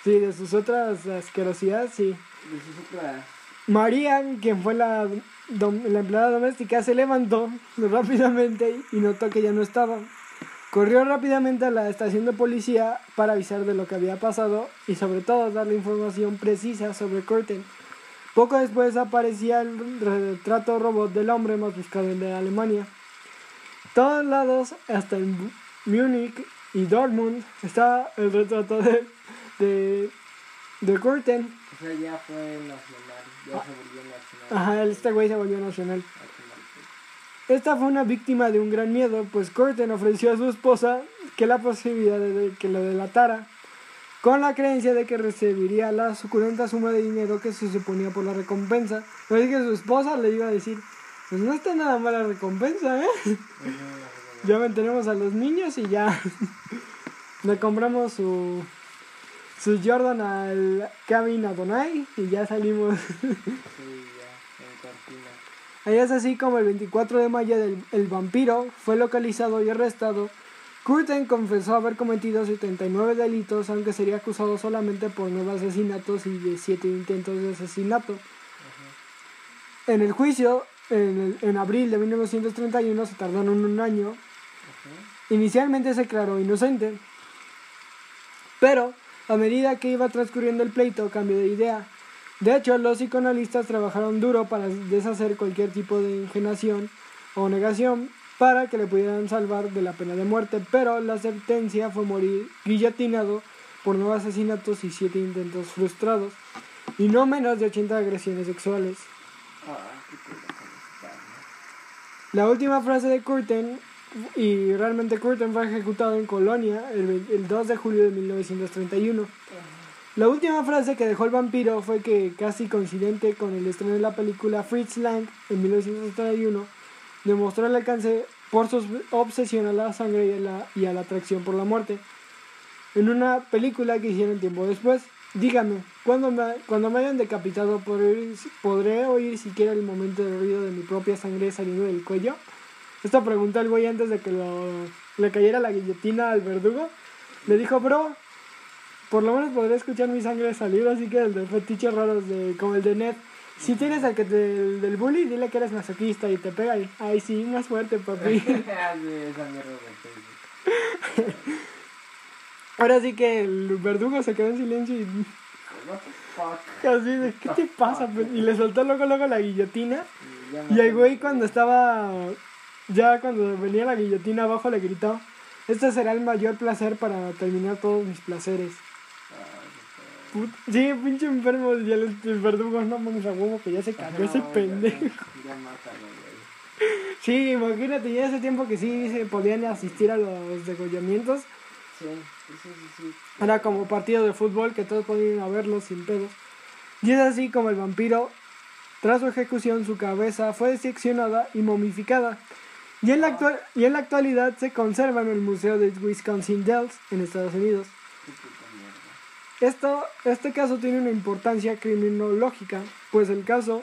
sí, de sus otras asquerosidades, sí. De sus otras. María, quien fue la, dom- la empleada doméstica, se levantó rápidamente y notó que ya no estaba. Corrió rápidamente a la estación de policía para avisar de lo que había pasado y sobre todo darle información precisa sobre Curtin. Poco después aparecía el retrato robot del hombre más buscado de Alemania. Todos lados, hasta en Múnich y Dortmund, está el retrato de, de, de Curtin. O sea, ya fue nacional. Ya se volvió nacional. Ajá, este güey se volvió nacional. Esta fue una víctima de un gran miedo, pues Curtin ofreció a su esposa que la posibilidad de, que lo delatara, con la creencia de que recibiría la suculenta suma de dinero que se suponía por la recompensa. Así que su esposa le iba a decir, pues no está nada mala recompensa, ¿eh? Ya mantenemos a los niños y ya le compramos su, su Jordan al Kevin Adonai y ya salimos. Sí, ya, en cortina. Ahí es así como el 24 de mayo del, el vampiro fue localizado y arrestado. Curtin confesó haber cometido 79 delitos, aunque sería acusado solamente por nueve asesinatos y de 7 intentos de asesinato. En el juicio, en, el- en abril de 1931, se tardaron un año. Inicialmente se declaró inocente, pero a medida que iba transcurriendo el pleito cambió de idea. De hecho, los psicoanalistas trabajaron duro para deshacer cualquier tipo de ingenación o negación para que le pudieran salvar de la pena de muerte, pero la sentencia fue morir guillotinado por nueve asesinatos y siete intentos frustrados, y no menos de 80 agresiones sexuales. La última frase de Curtin, y realmente Curtin fue ejecutado en Colonia el 2 de julio de 1931. La última frase que dejó el vampiro fue que, casi coincidente con el estreno de la película Fritz Lang en 1931, demostró el alcance por su obsesión a la sangre y a la, y a la atracción por la muerte. En una película que hicieron tiempo después, dígame, cuando me, cuando me hayan decapitado ¿podré podré oír siquiera el momento del ruido de mi propia sangre saliendo del cuello? Esta preguntó el güey antes de que lo, le cayera la guillotina al verdugo. Le dijo, bro, por lo menos podré escuchar mi sangre salir, así que el de fetiches raros de, como el de Ned. Si tienes al que te, el del bully, dile que eres masoquista y te pega y, ay sí, más fuerte papi. Ah. Ahora sí que el verdugo se quedó en silencio y así de, ¿qué te pasa? pues? Y le soltó luego luego la guillotina. Y el güey cuando estaba, ya cuando venía la guillotina abajo le gritó, este será el mayor placer para terminar todos mis placeres. Sí, pinche enfermo, y el, el verdugo, no mames a huevo que ya se cayó ese pendejo. Ya, ya mátalo, güey. Sí, imagínate, ya hace tiempo que sí se podían asistir a los degollamientos. Sí, sí, sí, sí. Era como partido de fútbol que todos podían ir a verlos sin pedos. Y es así como el vampiro, tras su ejecución, su cabeza fue diseccionada y momificada. Y en, la actual, y en la actualidad se conserva en el Museo de Wisconsin Dells, en Estados Unidos. Esto, este caso tiene una importancia criminológica, pues el caso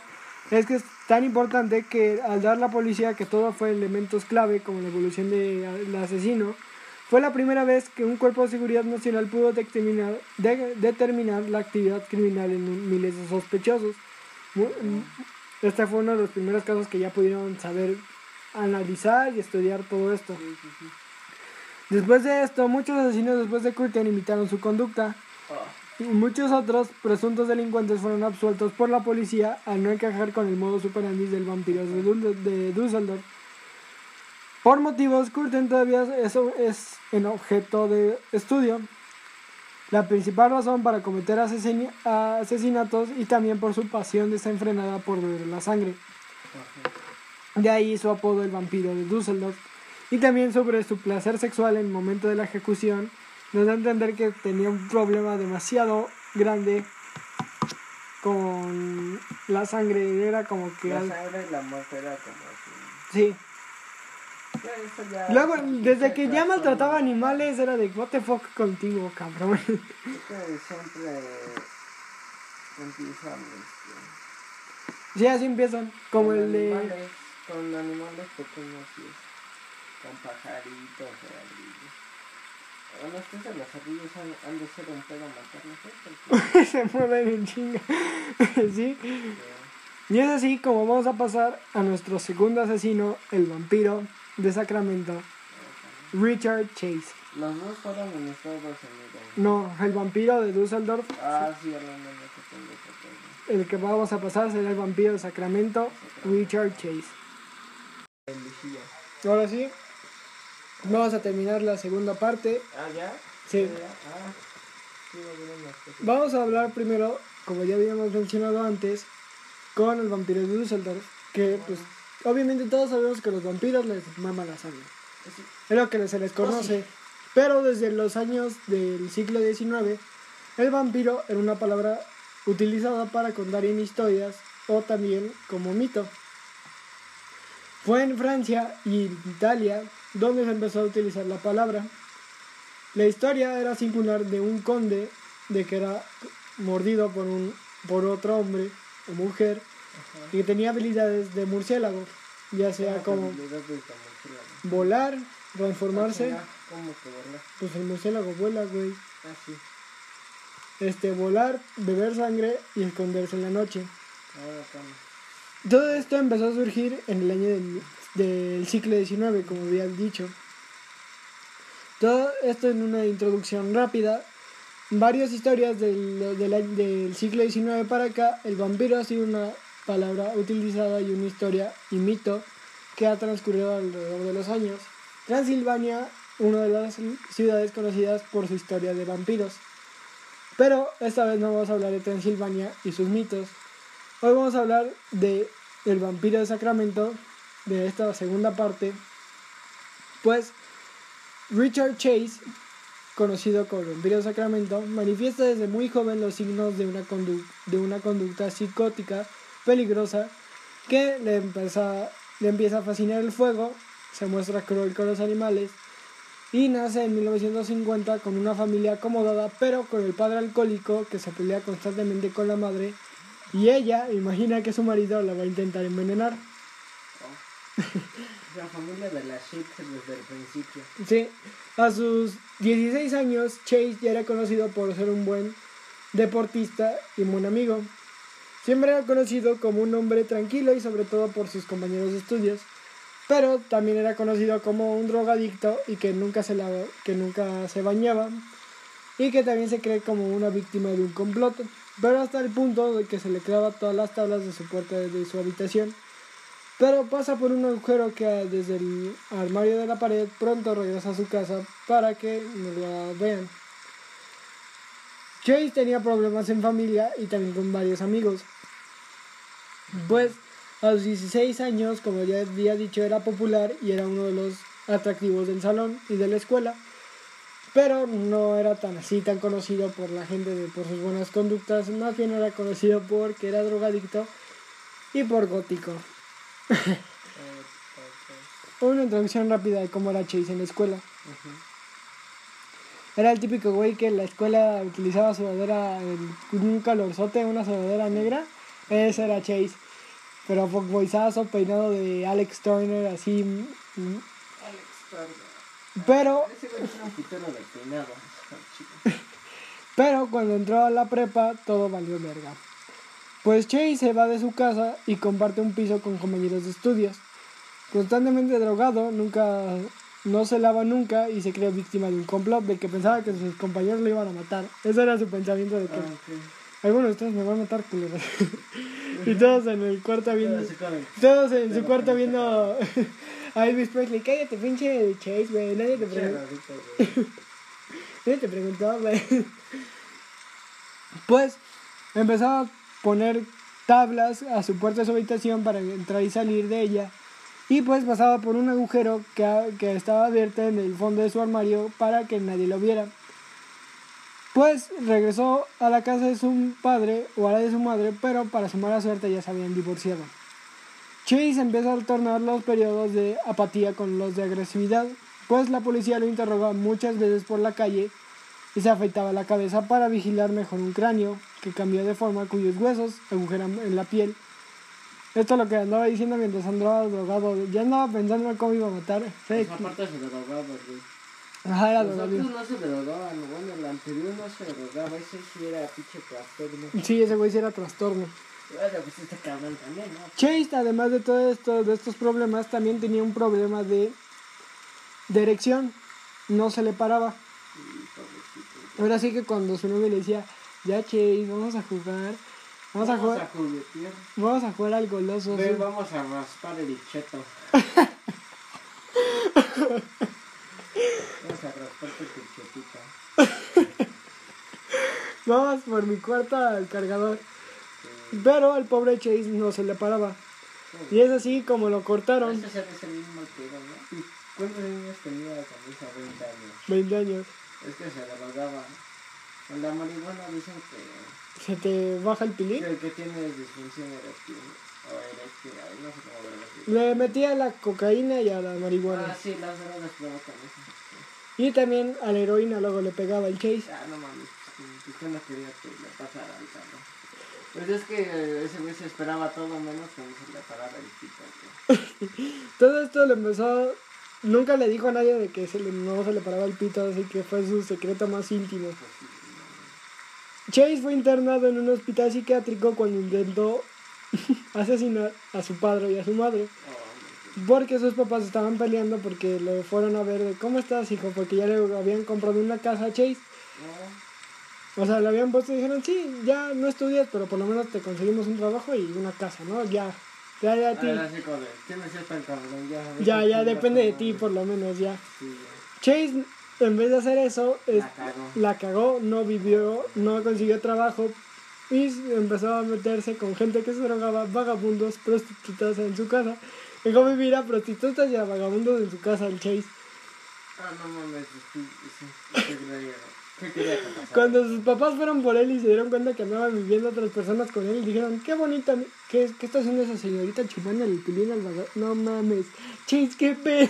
es que es tan importante que al dar la policía que todo fue elementos clave como la evolución del asesino, fue la primera vez que un cuerpo de seguridad nacional pudo determinar, de- determinar la actividad criminal en miles de sospechosos. Mu- Este fue uno de los primeros casos que ya pudieron saber analizar y estudiar todo esto. Después de esto, muchos asesinos después de Curtin imitaron su conducta, muchos otros presuntos delincuentes fueron absueltos por la policía al no encajar con el modo operandi del vampiro de Düsseldorf. Por motivos, Curtin todavía eso es en objeto de estudio. La principal razón para cometer asesini- asesinatos y también por su pasión desenfrenada por beber la sangre. De ahí su apodo el vampiro de Düsseldorf. Y también sobre su placer sexual en el momento de la ejecución, nos da a entender que tenía un problema demasiado grande con la sangre. Era como que... La al- sangre y la muerte era como así. Sí. Ya, Luego, desde que ya maltrataba animales, era de, what the fuck contigo, cabrón. Que siempre empiezan este, sí, así empiezan. Como con el de... con animales pequeños y es, con pajaritos o se mueven en chinga. sí. Y es así como vamos a pasar a nuestro segundo asesino, el vampiro de Sacramento, Richard Chase. los dos fueron en Estados Unidos. No, el vampiro de Düsseldorf, Ah, sí, tengo que tengo. el que vamos a pasar será el vampiro de Sacramento, Richard Chase. Ahora sí, vamos a terminar la segunda parte. Ah, ¿ya? Sí. Ah, sí. Vamos a hablar primero, como ya habíamos mencionado antes, con el vampiro de Düsseldorf, que pues obviamente todos sabemos que los vampiros les mama la sangre. Sí. Es lo que se les conoce. Pero desde los años del siglo XIX, el vampiro era una palabra utilizada para contar en historias o también como mito. Fue en Francia y Italia donde se empezó a utilizar la palabra. La historia era singular de un conde de que era mordido por, un, por otro hombre o mujer Ajá. y que tenía habilidades de murciélago, ya sea Ah, como de volar, transformarse. Ah, ¿Cómo que verdad? Pues el murciélago vuela, güey. Ah, sí. Este, volar, beber sangre y esconderse en la noche. Ahora estamos. Todo esto empezó a surgir en el año del, del siglo XIX, como había dicho. Todo esto en una introducción rápida. Varias historias del, del, siglo XIX para acá, el vampiro ha sido una palabra utilizada y una historia y mito que ha transcurrido alrededor de los años. Transilvania, una de las ciudades conocidas por su historia de vampiros. Pero esta vez no vamos a hablar de Transilvania y sus mitos. Hoy vamos a hablar de el vampiro de Sacramento, de esta segunda parte. Pues Richard Chase, conocido como vampiro Sacramento, manifiesta desde muy joven los signos de una, condu- de una conducta psicótica peligrosa que le empieza, le empieza a fascinar el fuego, se muestra cruel con los animales y nace en 1950 con una familia acomodada, pero con el padre alcohólico que se pelea constantemente con la madre y ella imagina que su marido la va a intentar envenenar. La familia de la shit desde el principio. Sí, a sus 16 años Chase ya era conocido por ser un buen deportista y buen amigo. Siempre era conocido como un hombre tranquilo y sobre todo por sus compañeros de estudios. Pero también era conocido como un drogadicto y que nunca se, lava- que nunca se bañaba. Y que también se cree como una víctima de un complot. Pero hasta el punto de que se le clava todas las tablas de su puerta de su habitación. Pero pasa por un agujero que desde el armario de la pared pronto regresa a su casa para que no la vean. Chase tenía problemas en familia y también con varios amigos. Pues a los 16 años, como ya había dicho, era popular y era uno de los atractivos del salón y de la escuela. Pero no era tan así, tan conocido por la gente de, por sus buenas conductas. Más bien era conocido porque era drogadicto y por gótico. Una introducción rápida de cómo era Chase en la escuela. Era el típico güey que en la escuela utilizaba sudadera, en un calorzote, una sudadera negra. Ese era Chase. Pero fuckboyzazo, peinado de Alex Turner, así. mm, Alex Turner. Pero, pero cuando entró a la prepa, todo valió verga. Pues Chase se va de su casa y comparte un piso con compañeros de estudios. Constantemente drogado, nunca, no se lava nunca y se cree víctima de un complot de que pensaba que sus compañeros lo iban a matar. Ese era su pensamiento de que Ah, algunos de ustedes me van a matar culeros. y todos en el cuarto viendo, todos en su cuarto viendo a Elvis Presley. Cállate, pinche Chase, güey. Nadie te preguntó. Nadie te preguntó, güey. Pues empezó a poner tablas a su puerta de su habitación para entrar y salir de ella. Y pues pasaba por un agujero que, que estaba abierto en el fondo de su armario para que nadie lo viera. Pues regresó a la casa de su padre o a la de su madre, pero para su mala suerte ya se habían divorciado. Chase empieza a alternar los periodos de apatía con los de agresividad, pues la policía lo interrogaba muchas veces por la calle y se afeitaba la cabeza para vigilar mejor un cráneo que cambió de forma cuyos huesos agujeran en la piel. Esto es lo que andaba diciendo mientras andaba drogado. Ya andaba pensando en cómo iba a matar. Pues aparte se drogaba, güey. Ajá, era Los drogadicto. otros no se drogaban, bueno, el anterior no se drogaba, ese sí era pinche trastorno. Sí, ese güey sí era trastorno. Bueno, pues este cabrón también, ¿no? Chase, además de todo esto, de estos problemas, también tenía un problema de, de erección. No se le paraba. Sí. Ahora sí que cuando su novia le decía, ya Chase, vamos a jugar. Vamos, a jugar, juguetear. vamos a jugar al goloso. Ven, vamos a raspar el cheto. vamos a rasparte tu chetita. Vamos por mi cuarto al cargador. Pero al pobre Chase no se le paraba. Y es así como lo cortaron. Este es el mismo pedo, ¿no? ¿Y cuántos años tenía cuando hizo 20 años? 20 años. Es que se drogaba. Con la marihuana dicen que, ¿Se te baja el pilín? el que tiene disfunción eréctil o eréctil, no sé cómo verlo. Le metía la cocaína y a la Ah, marihuana. sí, las drogas provocan eso. Y también a la heroína luego le pegaba el Chase. Ah, no mames, pues que no quería que le pasara al carro. Pues es que ese güey se esperaba todo menos que no se le parara el pito. Todo esto le empezó... Nunca le dijo a nadie de que se le- no se le paraba el pito, así que fue su secreto más íntimo. Chase fue internado en un hospital psiquiátrico cuando intentó asesinar a su padre y a su madre. Porque sus papás estaban peleando porque le fueron a ver de cómo estás, hijo, porque ya le habían comprado una casa a Chase. O sea, le habían puesto y dijeron, sí, ya no estudias, pero por lo menos te conseguimos un trabajo y una casa, ¿no? Ya, Ya, ya, ti. Ahora sí, cabrón, ya. Ya, depende de ti, por lo menos, ya. Sí, ya. Chase, en vez de hacer eso, es- La cagó. la cagó, no vivió, no consiguió trabajo y empezó a meterse con gente que se drogaba, vagabundos, prostitutas en su casa. Dejó vivir a prostitutas y a vagabundos en su casa el Chase. Ah, no mames, sí, sí, Cuando sus papás fueron por él y se dieron cuenta que andaban viviendo otras personas con él, dijeron, qué bonita, ¿qué, qué está haciendo esa señorita chupando el pilín al? No mames, Chase, qué pe...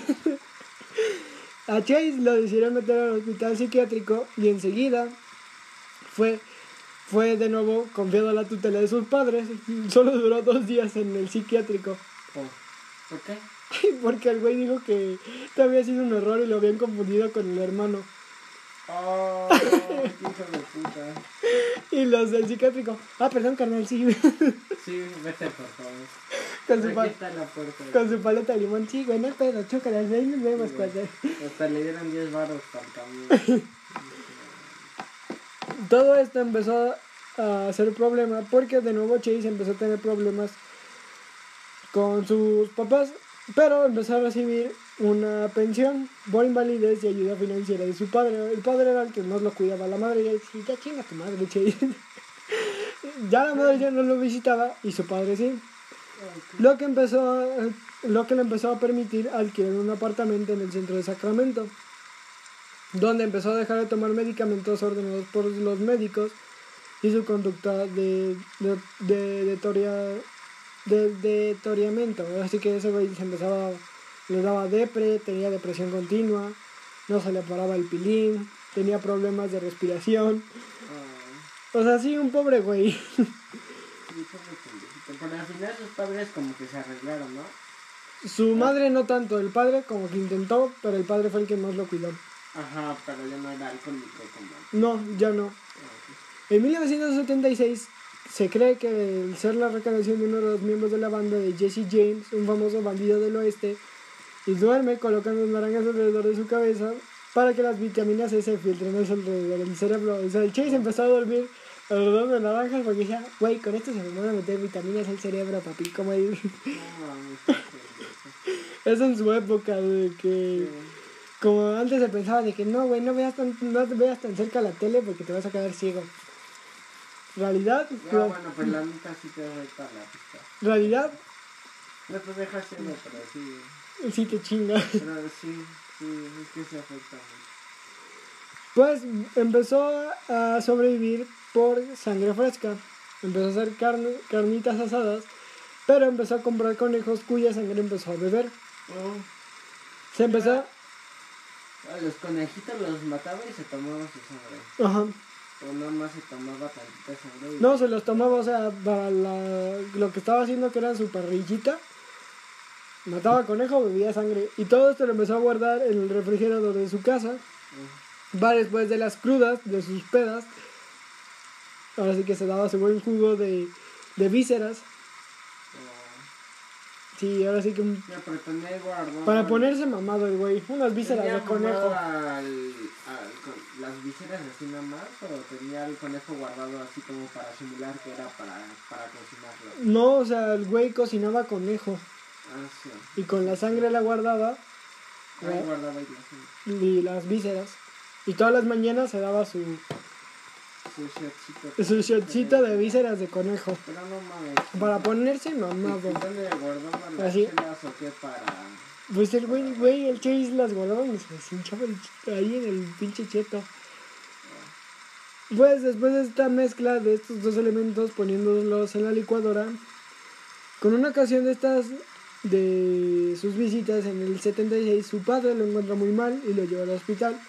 A Chase lo decidieron meter al hospital psiquiátrico y enseguida fue, fue de nuevo confiado a la tutela de sus padres. Solo duró dos días en el psiquiátrico. ¿Por, ¿Por qué? Porque el güey dijo que había sido un error y lo habían confundido con el hermano. Oh, de puta. Y los del psiquiátrico, ah, perdón, carnal, sí. Sí, vete, por favor. con, su Aquí pa- está la puerta. con su paleta de limón, sí, güey, no pedo, chócala, ahí nos vemos Sí, cuando... Hasta le dieron 10 baros para. Todo esto empezó a ser problema porque de nuevo Chase empezó a tener problemas con sus papás, pero empezó a recibir una pensión por invalidez y ayuda financiera de su padre. El padre era el que más lo cuidaba, la madre ya decía, ya chinga tu madre, Chase. ya la madre ya no lo visitaba y su padre sí. Lo que empezó a- lo que le empezó a permitir alquilar un apartamento en el centro de Sacramento, donde empezó a dejar de tomar medicamentos ordenados por los médicos y su conducta de de, de, de deterioramiento. Así que ese güey se empezaba, le daba depre, tenía depresión continua, no se le paraba el pilín, tenía problemas de respiración. Ah, O sea, sí, un pobre güey. sí, pobre pendejito. Pero al final sus padres como que se arreglaron, ¿no? Su madre no tanto, el padre como que intentó, pero el padre fue el que más lo cuidó. Ajá, pero ya no era alcohólico como... No, ya no. En 1976 se cree que el ser la reencarnación de uno de los miembros de la banda de Jesse James, un famoso bandido del oeste, y duerme colocando naranjas alrededor de su cabeza para que las vitaminas C se filtren a alrededor del cerebro. O sea, el Chase empezó a dormir alrededor de naranjas porque decía, güey, con esto se me van a meter vitaminas al cerebro, papi. Qué pendejo. Eso en su época, de que... Como antes se pensaba de que no, güey, no veas tan, no te veas tan cerca la tele porque te vas a quedar ciego. Realidad, No, bueno, pues la neta sí te afecta la pista. realidad, No te dejas ciego, pero sí. Sí te chinga. Pero sí, sí, es que se afecta mucho. Pues empezó a sobrevivir por sangre fresca. Empezó a hacer carne, carnitas asadas, pero empezó a comprar conejos cuya sangre empezó a beber. Oh. Se empezó... A los conejitos los mataba y se tomaba su sangre. Ajá. O nada más se tomaba tantita sangre. y- No, se los tomaba, o sea, para la, lo que estaba haciendo que era su parrillita. Mataba conejo, bebía sangre. Y todo esto lo empezó a guardar en el refrigerador de su casa. Va después de las crudas, de sus pedas. Ahora sí que se daba su buen jugo de, de vísceras. Sí, ahora sí que... Ya, guardado. Para ponerse mamado el güey. Unas vísceras de conejo. guardado Al, al, con- las vísceras así nada más, pero tenía el conejo guardado así como para simular que era para, para cocinarlo. No, o sea, el güey cocinaba conejo. Ah, sí. Y con la sangre la guardaba. Y la Y las vísceras. Y todas las mañanas se daba su, Su shotcito. su shotcito de vísceras de conejo. Pero no mames. Para ponerse ¿Y mamado. ¿Dónde guardaba las Así. chelas o qué para...? Pues el güey, güey, el Chase las guardaba y se hinchaba ahí en el pinche cheto. Pues después de esta mezcla de estos dos elementos, poniéndolos en la licuadora, con una ocasión de estas, de sus visitas en el 76, su padre lo encuentra muy mal y lo lleva al hospital.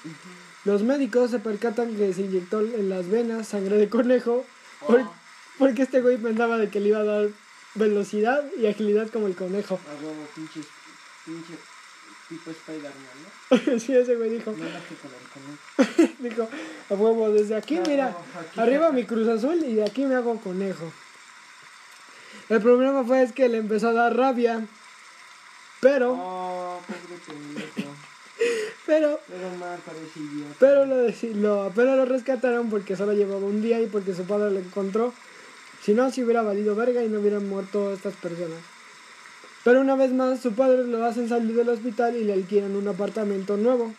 Los médicos se percatan que se inyectó en las venas sangre de conejo, por- Oh. porque este güey pensaba de que le iba a dar velocidad y agilidad como el conejo. A huevo, pinche, pinche tipo Spider-Man, ¿no? sí, ese güey dijo, No con el dijo, a huevo, desde aquí, Ah, mira, aquí arriba mi cruz azul y de aquí me hago conejo. El problema fue es que le empezó a dar rabia, pero, Oh, pero, Pero mal pero lo, lo, pero lo rescataron porque solo llevaba un día y porque su padre lo encontró. Si no, se hubiera valido verga y no hubieran muerto estas personas. Pero una vez más, su padre lo hacen salir del hospital y le alquilan un apartamento nuevo.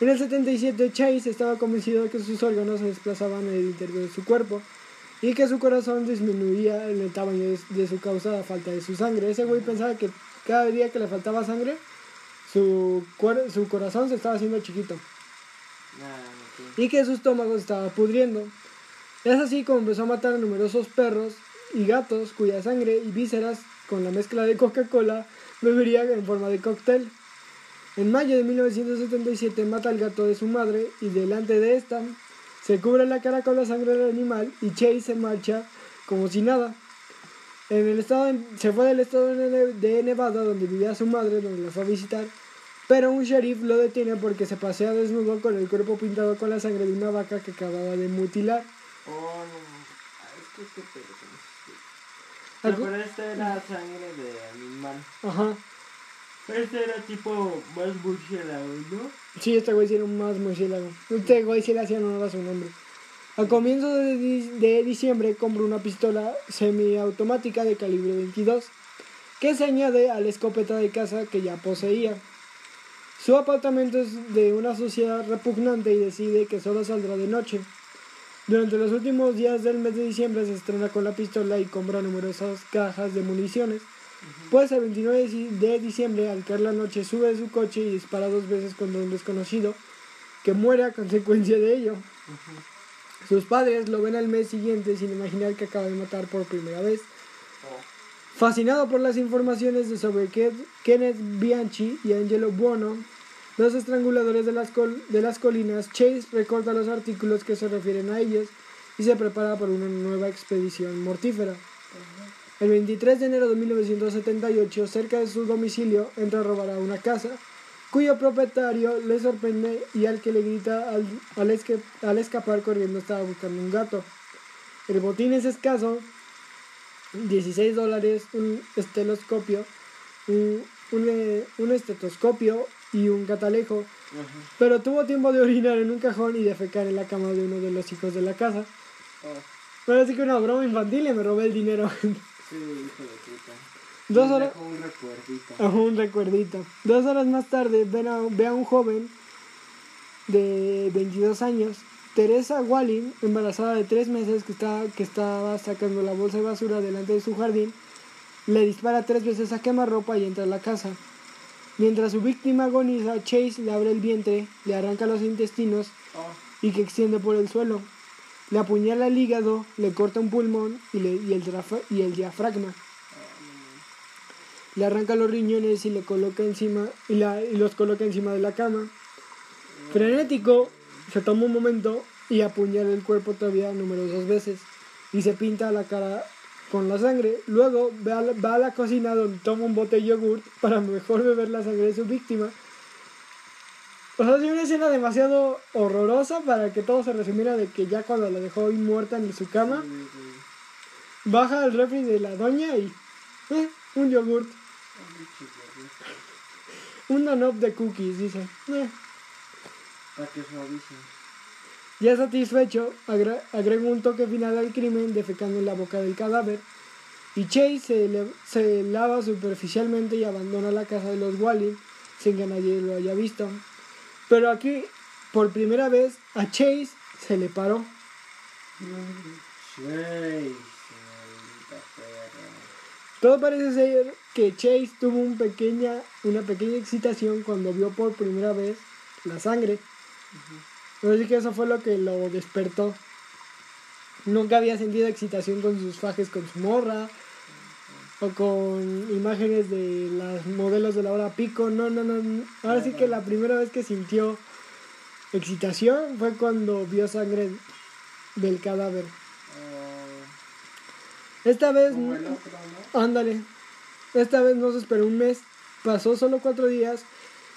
En el 77, Chase estaba convencido de que sus órganos se desplazaban en el interior de su cuerpo y que su corazón disminuía en el tamaño de, de su causada falta de su sangre. Ese güey pensaba que cada día que le faltaba sangre, su, cuer- su corazón se estaba haciendo chiquito Ah, y que su estómago se estaba pudriendo. Es así como empezó a matar a numerosos perros y gatos cuya sangre y vísceras con la mezcla de Coca-Cola bebería en forma de cóctel. En mayo de 1977 mata al gato de su madre y delante de esta se cubre la cara con la sangre del animal y Chase se marcha como si nada. En el estado se fue del estado de Ne- de Nevada donde vivía su madre, donde la fue a visitar, pero un sheriff lo detiene porque se pasea desnudo con el cuerpo pintado con la sangre de una vaca que acababa de mutilar. Oh, no. Ah, es que qué Algo- pero esta era sangre de animal. Ajá. Este era tipo más murciélago, ¿no? Sí, este güey sí era un más murciélago. Este güey sí le hacían honor a su nombre. A comienzos de, di- de diciembre compró una pistola semiautomática de calibre 22 que se añade a la escopeta de caza que ya poseía. Su apartamento es de una sociedad repugnante y decide que solo saldrá de noche. Durante los últimos días del mes de diciembre se estrena con la pistola y compra numerosas cajas de municiones. Pues el 29 de di- de diciembre, al caer la noche, sube de su coche y dispara dos veces contra un desconocido, que muere a consecuencia de ello. Sus padres lo ven al mes siguiente sin imaginar que acaba de matar por primera vez. Fascinado por las informaciones sobre Ke- Kenneth Bianchi y Angelo Buono, los estranguladores de las, de las colinas, Chase recorta los artículos que se refieren a ellos y se prepara para una nueva expedición mortífera. El 23 de enero de 1978, cerca de su domicilio, entra a robar a una casa, cuyo propietario le sorprende y al que le grita al, al, al escapar corriendo estaba buscando un gato. El botín es escaso, 16 dólares, un esteloscopio, un, un, eh, un estetoscopio y un catalejo, Ajá. pero tuvo tiempo de orinar en un cajón y defecar en la cama de uno de los hijos de la casa. Oh. Pero así que una broma infantil y me robé el dinero. Sí, hijo de puta. Dos horas- dejó un recuerdito. Ajá, un recuerdito. Dos horas más tarde a- ve a un joven de 22 años, Teresa Walling, embarazada de tres meses, que, está, que estaba sacando la bolsa de basura delante de su jardín, le dispara tres veces a quemarropa y entra a la casa. Mientras su víctima agoniza, Chase le abre el vientre, le arranca los intestinos Oh. y que extiende por el suelo. Le apuñala el hígado, le corta un pulmón y, le- y el, y el diafragma. Le arranca los riñones y le coloca encima y, la, y los coloca encima de la cama. Frenético, se toma un momento y apuñala el cuerpo todavía numerosas veces y se pinta la cara con la sangre. Luego va a la, va a la cocina donde toma un bote de yogurt para mejor beber la sangre de su víctima. O sea, es una escena demasiado horrorosa para que todo se resumiera de que ya cuando la dejó ahí muerta en su cama, baja al refri de la doña y eh, un yogurt. Un donut de cookies, dice. Eh. Para que suavice. Ya satisfecho, agrega un toque final al crimen defecando en la boca del cadáver. Y Chase se, se lava superficialmente y abandona la casa de los Wally sin que nadie lo haya visto. Pero aquí, por primera vez, a Chase se le paró. Chase. Todo parece ser que Chase tuvo un pequeña, una pequeña excitación cuando vio por primera vez la sangre. Así que eso fue lo que lo despertó. Nunca había sentido excitación con sus fajes con su morra. O con imágenes de las modelos de la hora pico. No, no, no. Ahora sí que la primera vez que sintió excitación fue cuando vio sangre del cadáver. Oh, Esta vez... Ándale. Esta vez no se esperó un mes. Pasó solo cuatro días.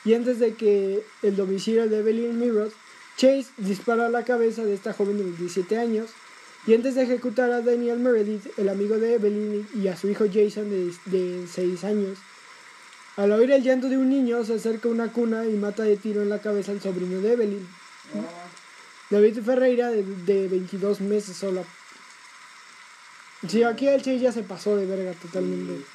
Y antes de que el domicilio de Evelyn Mirrors, Chase dispara a la cabeza de esta joven de 17 años. Y antes de ejecutar a Daniel Meredith, el amigo de Evelyn, y a su hijo Jason de, de 6 años. Al oír el llanto de un niño, se acerca a una cuna y mata de tiro en la cabeza al sobrino de Evelyn. David Ferreira, de, de 22 meses sola. Sí, aquí el Chase ya se pasó de verga totalmente.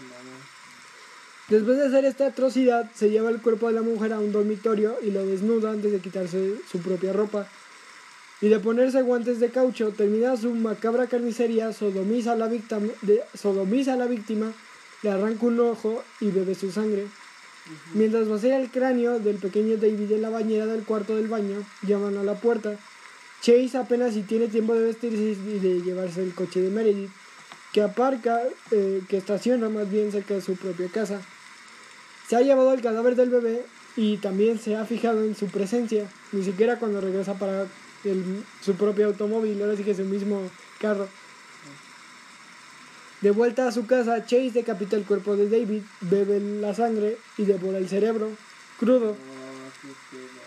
Después de hacer esta atrocidad, se lleva el cuerpo de la mujer a un dormitorio y lo desnuda antes de quitarse su propia ropa. Y de ponerse guantes de caucho, termina su macabra carnicería, sodomiza a la víctima, de, sodomiza a la víctima le arranca un ojo y bebe su sangre. Mientras vacía el cráneo del pequeño David en la bañera del cuarto del baño, llaman a la puerta. Chase apenas si tiene tiempo de vestirse y de llevarse el coche de Meredith, que aparca, eh, que estaciona más bien cerca de su propia casa. Se ha llevado el cadáver del bebé y también se ha fijado en su presencia, ni siquiera cuando regresa para el- su propio automóvil, ahora sí que el mismo carro. De vuelta a su casa, Chase decapita el cuerpo de David, bebe la sangre y devora el cerebro, crudo.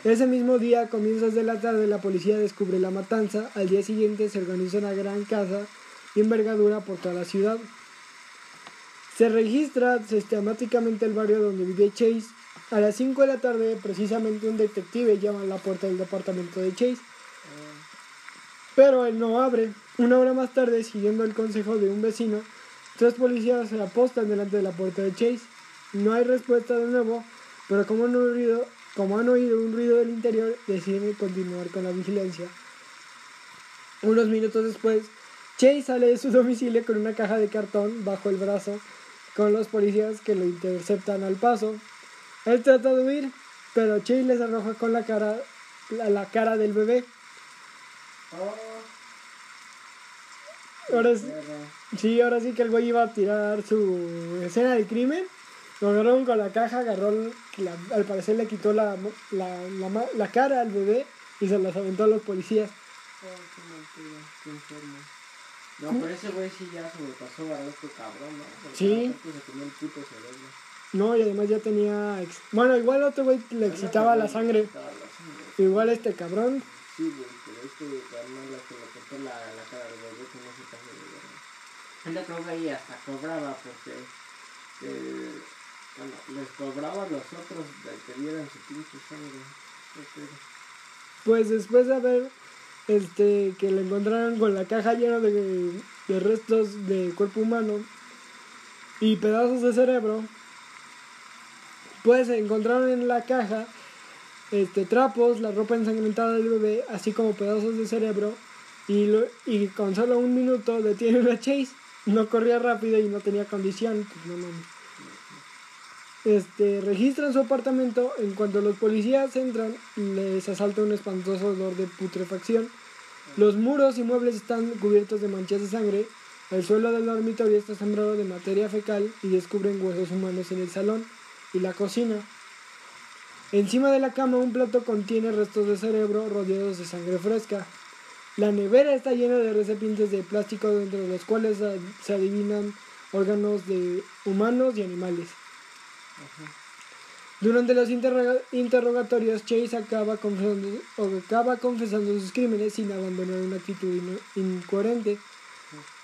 Ese mismo día, a comienzos de la tarde, la policía descubre la matanza. Al día siguiente se organiza una gran caza y envergadura por toda la ciudad. Se registra sistemáticamente el barrio donde vive Chase. A las 5 de la tarde, precisamente un detective llama a la puerta del departamento de Chase. Pero él no abre. Una hora más tarde, siguiendo el consejo de un vecino, tres policías se apostan delante de la puerta de Chase. No hay respuesta de nuevo, pero como han oído un ruido del interior, deciden continuar con la vigilancia. Unos minutos después, Chase sale de su domicilio con una caja de cartón bajo el brazo, con los policías que lo interceptan al paso. Él trata de huir, pero Chase les arroja con la cara, la, la cara del bebé. Ahora sí, sí, ahora sí que el güey iba a tirar su escena del crimen. Lo agarraron con la caja, agarró, la- al parecer le quitó la, la, cara al bebé y se las aventó a los policías. Oh, qué pedo, qué enfermo. No, pero ese güey sí ya sobrepasó a otro cabrón, ¿no? Porque Sí. se comió el puto cerebro. No, y además ya tenía... ex- Bueno, igual otro güey le excitaba la sangre. La sangre. Igual este cabrón. Sí, güey, pero este carnal que le cortó la, la cara del bebé que no se pase de yo creo que ahí hasta cobraba porque eh, bueno, les cobraba a los otros de que dieran su pinche sangre. Pues después de haber este que le encontraron con la caja llena de, de restos de cuerpo humano y pedazos de cerebro, pues encontraron en la caja este trapos, la ropa ensangrentada del bebé, así como pedazos de cerebro y, lo- y con solo un minuto detienen a Chase. No corría rápido y no tenía condición, pues no mames. Este, registran su apartamento. En cuanto los policías entran, les asalta un espantoso olor de putrefacción. Los muros y muebles están cubiertos de manchas de sangre. El suelo del dormitorio está sembrado de materia fecal y descubren huesos humanos en el salón y la cocina. Encima de la cama un plato contiene restos de cerebro rodeados de sangre fresca. La nevera está llena de recipientes de plástico dentro de los cuales se adivinan órganos de humanos y animales. Durante los interroga- interrogatorios, Chase acaba confesando, o acaba confesando sus crímenes sin abandonar una actitud incoherente.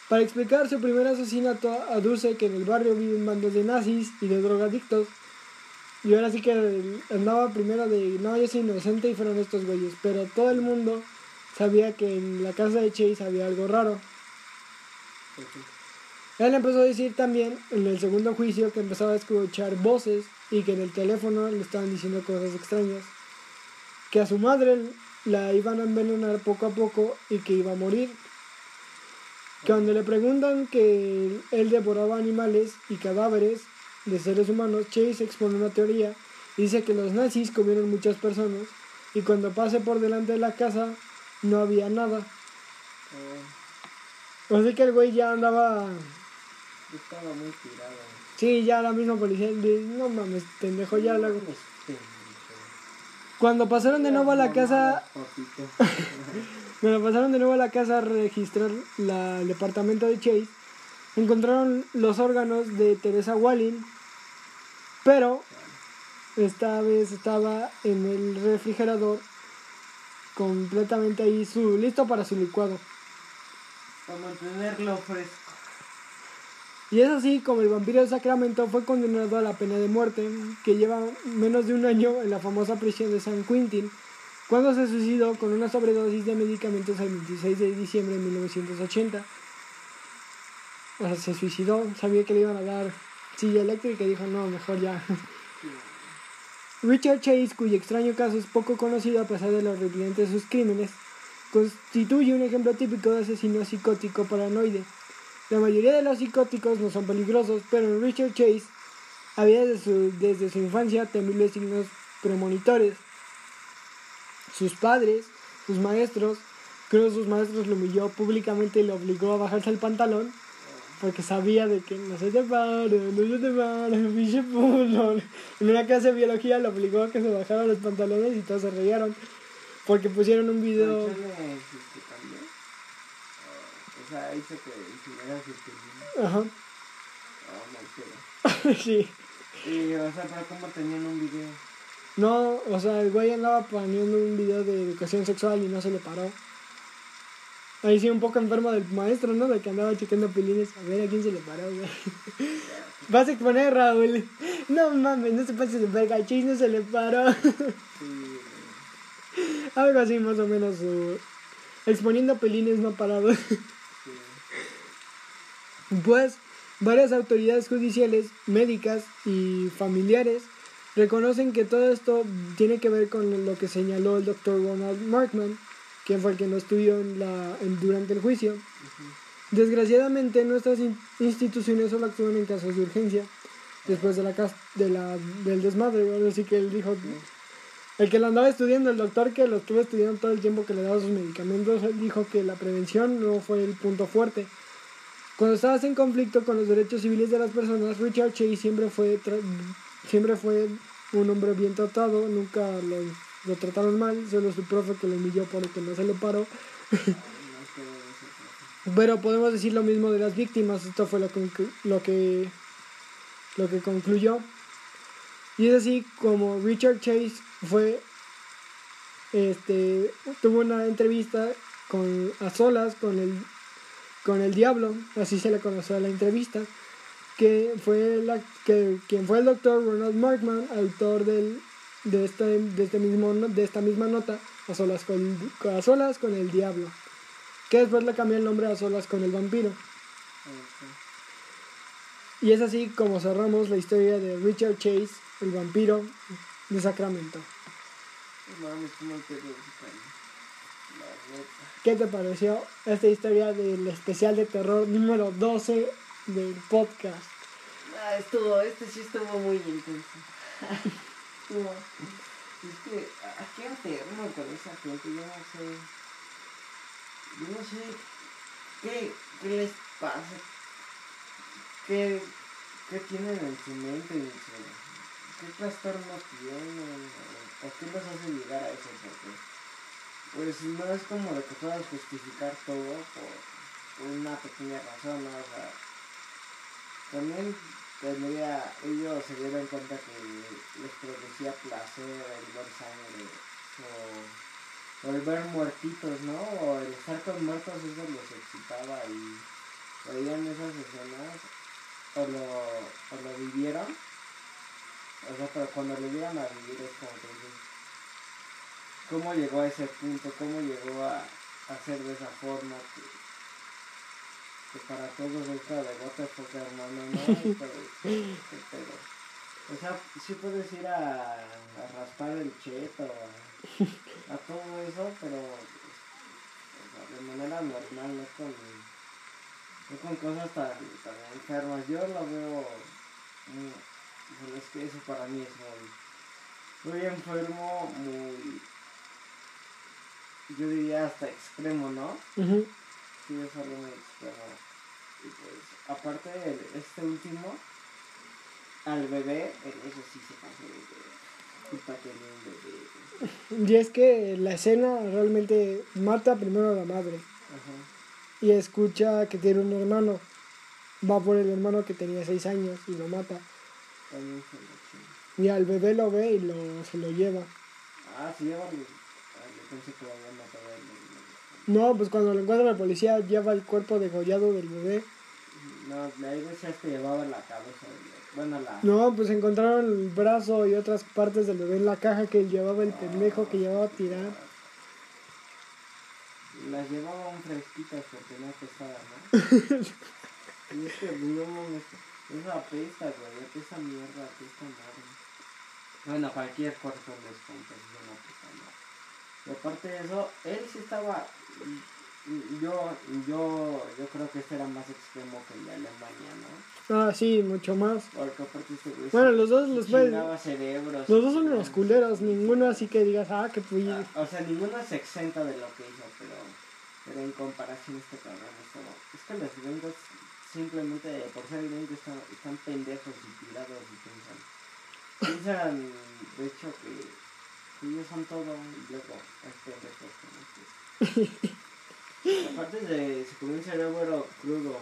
Para explicar su primer asesinato, aduce que en el barrio viven bandos de nazis y de drogadictos. Y ahora sí que andaba primero de, no, yo soy inocente y fueron estos güeyes. Pero todo el mundo sabía que en la casa de Chase había algo raro. Él empezó a decir también en el segundo juicio que empezaba a escuchar voces y que en el teléfono le estaban diciendo cosas extrañas. Que a su madre la iban a envenenar poco a poco y que iba a morir. Que cuando le preguntan que él devoraba animales y cadáveres de seres humanos, Chase expone una teoría. Dice que los nazis comieron muchas personas y cuando pase por delante de la casa no había nada. Así que el güey ya andaba yo estaba muy tirado. Sí, ya la misma policía, de, no mames, pendejo, ya la... Pues. Cuando pasaron de nuevo a la casa, cuando pasaron de nuevo a la casa a registrar la, el departamento de Chase, encontraron los órganos de Teresa Walling, pero esta vez estaba en el refrigerador completamente ahí, su, listo para su licuado. Para mantenerlo fresco. Y es así como el vampiro de Sacramento fue condenado a la pena de muerte, que lleva menos de un año en la famosa prisión de San Quentin, cuando se suicidó con una sobredosis de medicamentos el 26 de diciembre de 1980. O sea, se suicidó, sabía que le iban a dar silla eléctrica y dijo, no, mejor ya. Richard Chase, cuyo extraño caso es poco conocido a pesar de lo horripilante de sus crímenes, constituye un ejemplo típico de asesino psicótico paranoide. La mayoría de los psicóticos no son peligrosos, pero Richard Chase había desde su, infancia temibles signos premonitores. Sus padres, sus maestros, creo que sus maestros lo humilló públicamente y lo obligó a bajarse el pantalón porque sabía de que no se te pare, no se te pare, pinche puto. En una clase de biología lo obligó a que se bajaran los pantalones y todos se reyeron porque pusieron un video. ¿Por qué le hiciste cambiar? O sea, hice que hicieras el Ajá, Oh, no, pero. sí. Y, o sea, pero ¿cómo tenían un video? No, o sea, el güey andaba poniendo un video de educación sexual y no se le paró. Ahí sí, un poco enfermo del maestro, ¿no? De que andaba chequeando pilines. A ver a quién se le paró, güey. Vas a exponer, Raúl. No mames, no se pase de verga. Chis no se le paró. Sí, Algo así, más o menos. su- Exponiendo pelines no parados. Pues varias autoridades judiciales, médicas y familiares reconocen que todo esto tiene que ver con lo que señaló el doctor Ronald Markman, quien fue el que no estudió en la, en- durante el juicio. Desgraciadamente nuestras in- instituciones solo actúan en casos de urgencia, después de la, de la del desmadre, así que él dijo, el que lo andaba estudiando, el doctor que lo estuvo estudiando todo el tiempo que le daba sus medicamentos, él dijo que la prevención no fue el punto fuerte. Cuando estabas en conflicto con los derechos civiles de las personas, Richard Chase siempre fue, siempre fue un hombre bien tratado, nunca lo, lo trataron mal, solo su profe que lo humilló porque no se le paró. Pero podemos decir lo mismo de las víctimas, esto fue lo, lo que lo que concluyó. Y es así como Richard Chase fue este tuvo una entrevista con a solas con el con el diablo, así se le conoció a la entrevista, que fue la que quien fue el doctor Ronald Markman, autor del de este, de este mismo de esta misma nota a solas con a solas con el diablo que después le cambió el nombre a solas con el vampiro. Y es así como cerramos la historia de Richard Chase, el vampiro de Sacramento. No mames, cómo te dio ese cambio. La neta. ¿Qué te pareció esta historia del especial de terror número 12 del podcast? Ah, estuvo, este sí estuvo muy intenso. Estuvo- es que, ¿a qué enfermo con esa gente? Yo no sé. Yo no sé qué, qué les pasa. ¿Qué, qué tienen en su mente? en su- ¿Qué trastorno tienen? ¿O, o qué los hace llegar a eso? Porque, pues no es como de que puedas justificar todo por, una pequeña razón, ¿no? O sea, también tendría, ellos se dieron cuenta que les producía placer el ver sangre o, o el ver muertitos, ¿no? O el estar con muertos eso los excitaba y veían esas escenas o lo, o lo vivieron. O sea, pero cuando lo llegan a vivir es como que ¿cómo llegó a ese punto? ¿Cómo llegó a, a ser de esa forma? Que, que para todos es what the fuck, hermano, ¿no? ¿qué pedo? O sea, sí puedes ir a, a raspar el cheto, a, a todo eso, pero o sea, de manera normal, no con, no con cosas tan, tan enfermas. Yo lo veo, muy, bueno, es que eso para mí es muy, muy enfermo, muy, yo diría hasta extremo, ¿no? Sí, es algo muy extremo. Y pues, aparte de este último, al bebé, en eso sí se pasó de bebé. Y es que la escena realmente mata primero a la madre Ajá. y escucha que tiene un hermano. Va por el hermano que tenía 6 años y lo mata. También se lo chingó. Y al bebé lo ve y lo, se lo lleva. Ah, sí, lleva que lo matado. No, pues cuando lo encuentra la policía lleva el cuerpo degollado del bebé. No, ahí decías que llevaba la cabeza del bebé. Bueno, la... No, pues encontraron el brazo y otras partes del bebé en la caja que llevaba el pendejo que llevaba a tirar. Las llevaban fresquitas porque no pesaba, ¿no? y es que no mames. Eso apesta, güey, apesta mierda, apesta madre. Bueno, cualquier cuerpo madre. Y aparte de eso, él sí estaba... Yo, yo, yo creo que este era más extremo que el de Alemania, ¿no? Ah, sí, mucho más. Porque aparte este güey Bueno, los dos los cerebros. Los dos son unos culeros, ninguno así que digas, ah, que fui. Ah, O sea, ninguno se exenta de lo que hizo, pero, pero en comparación este cabrón estaba... Es que los gringos simplemente por ser gringos están, están pendejos y tirados y piensan... Piensan, de hecho, que, ellos son todo como estos. Aparte de se comió un cerebro crudo.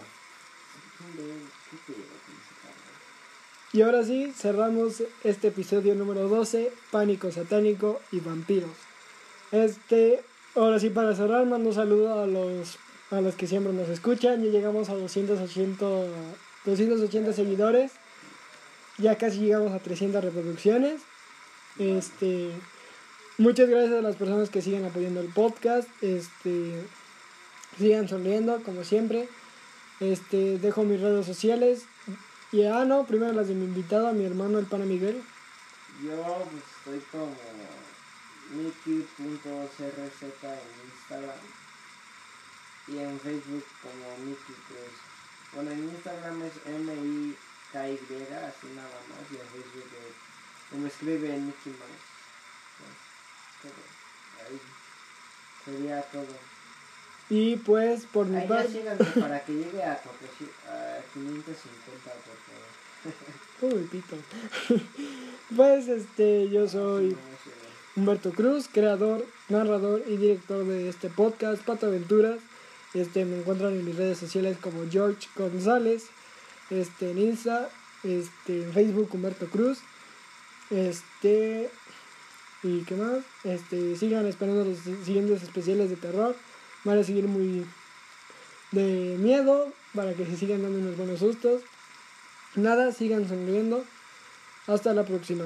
Y ahora sí, cerramos este episodio número 12, Pánico Satánico y Vampiros. Este, ahora sí, para cerrar, mando un saludo a los, a los que siempre nos escuchan. Ya llegamos a 280, 280 seguidores. Ya casi llegamos a 300 reproducciones. Este, muchas gracias a las personas que siguen apoyando el podcast. Este, sigan sonriendo, como siempre. Este, dejo mis redes sociales. Y ah, no, primero las de mi invitado, mi hermano, el pana Miguel. Yo pues, estoy como Mickey.crz en Instagram y en Facebook como Mickey Cruz. Bueno, en Instagram es M-I-K-Y, así nada más, y en Facebook es como escribe Mickey Mouse. Ahí sería todo. Y pues, por mi parte. para que llegue a, 400 a 550, por favor. Uy, pito. pues, este, yo soy Humberto Cruz, creador, narrador y director de este podcast, Pato Aventuras. Este, me encuentran en mis redes sociales como George González, este, en Insta, este, en Facebook Humberto Cruz. Este, y qué más, este, sigan esperando los siguientes especiales de terror. Van a seguir muy de miedo para que se sigan dando unos buenos sustos. Nada, sigan sonriendo. Hasta la próxima.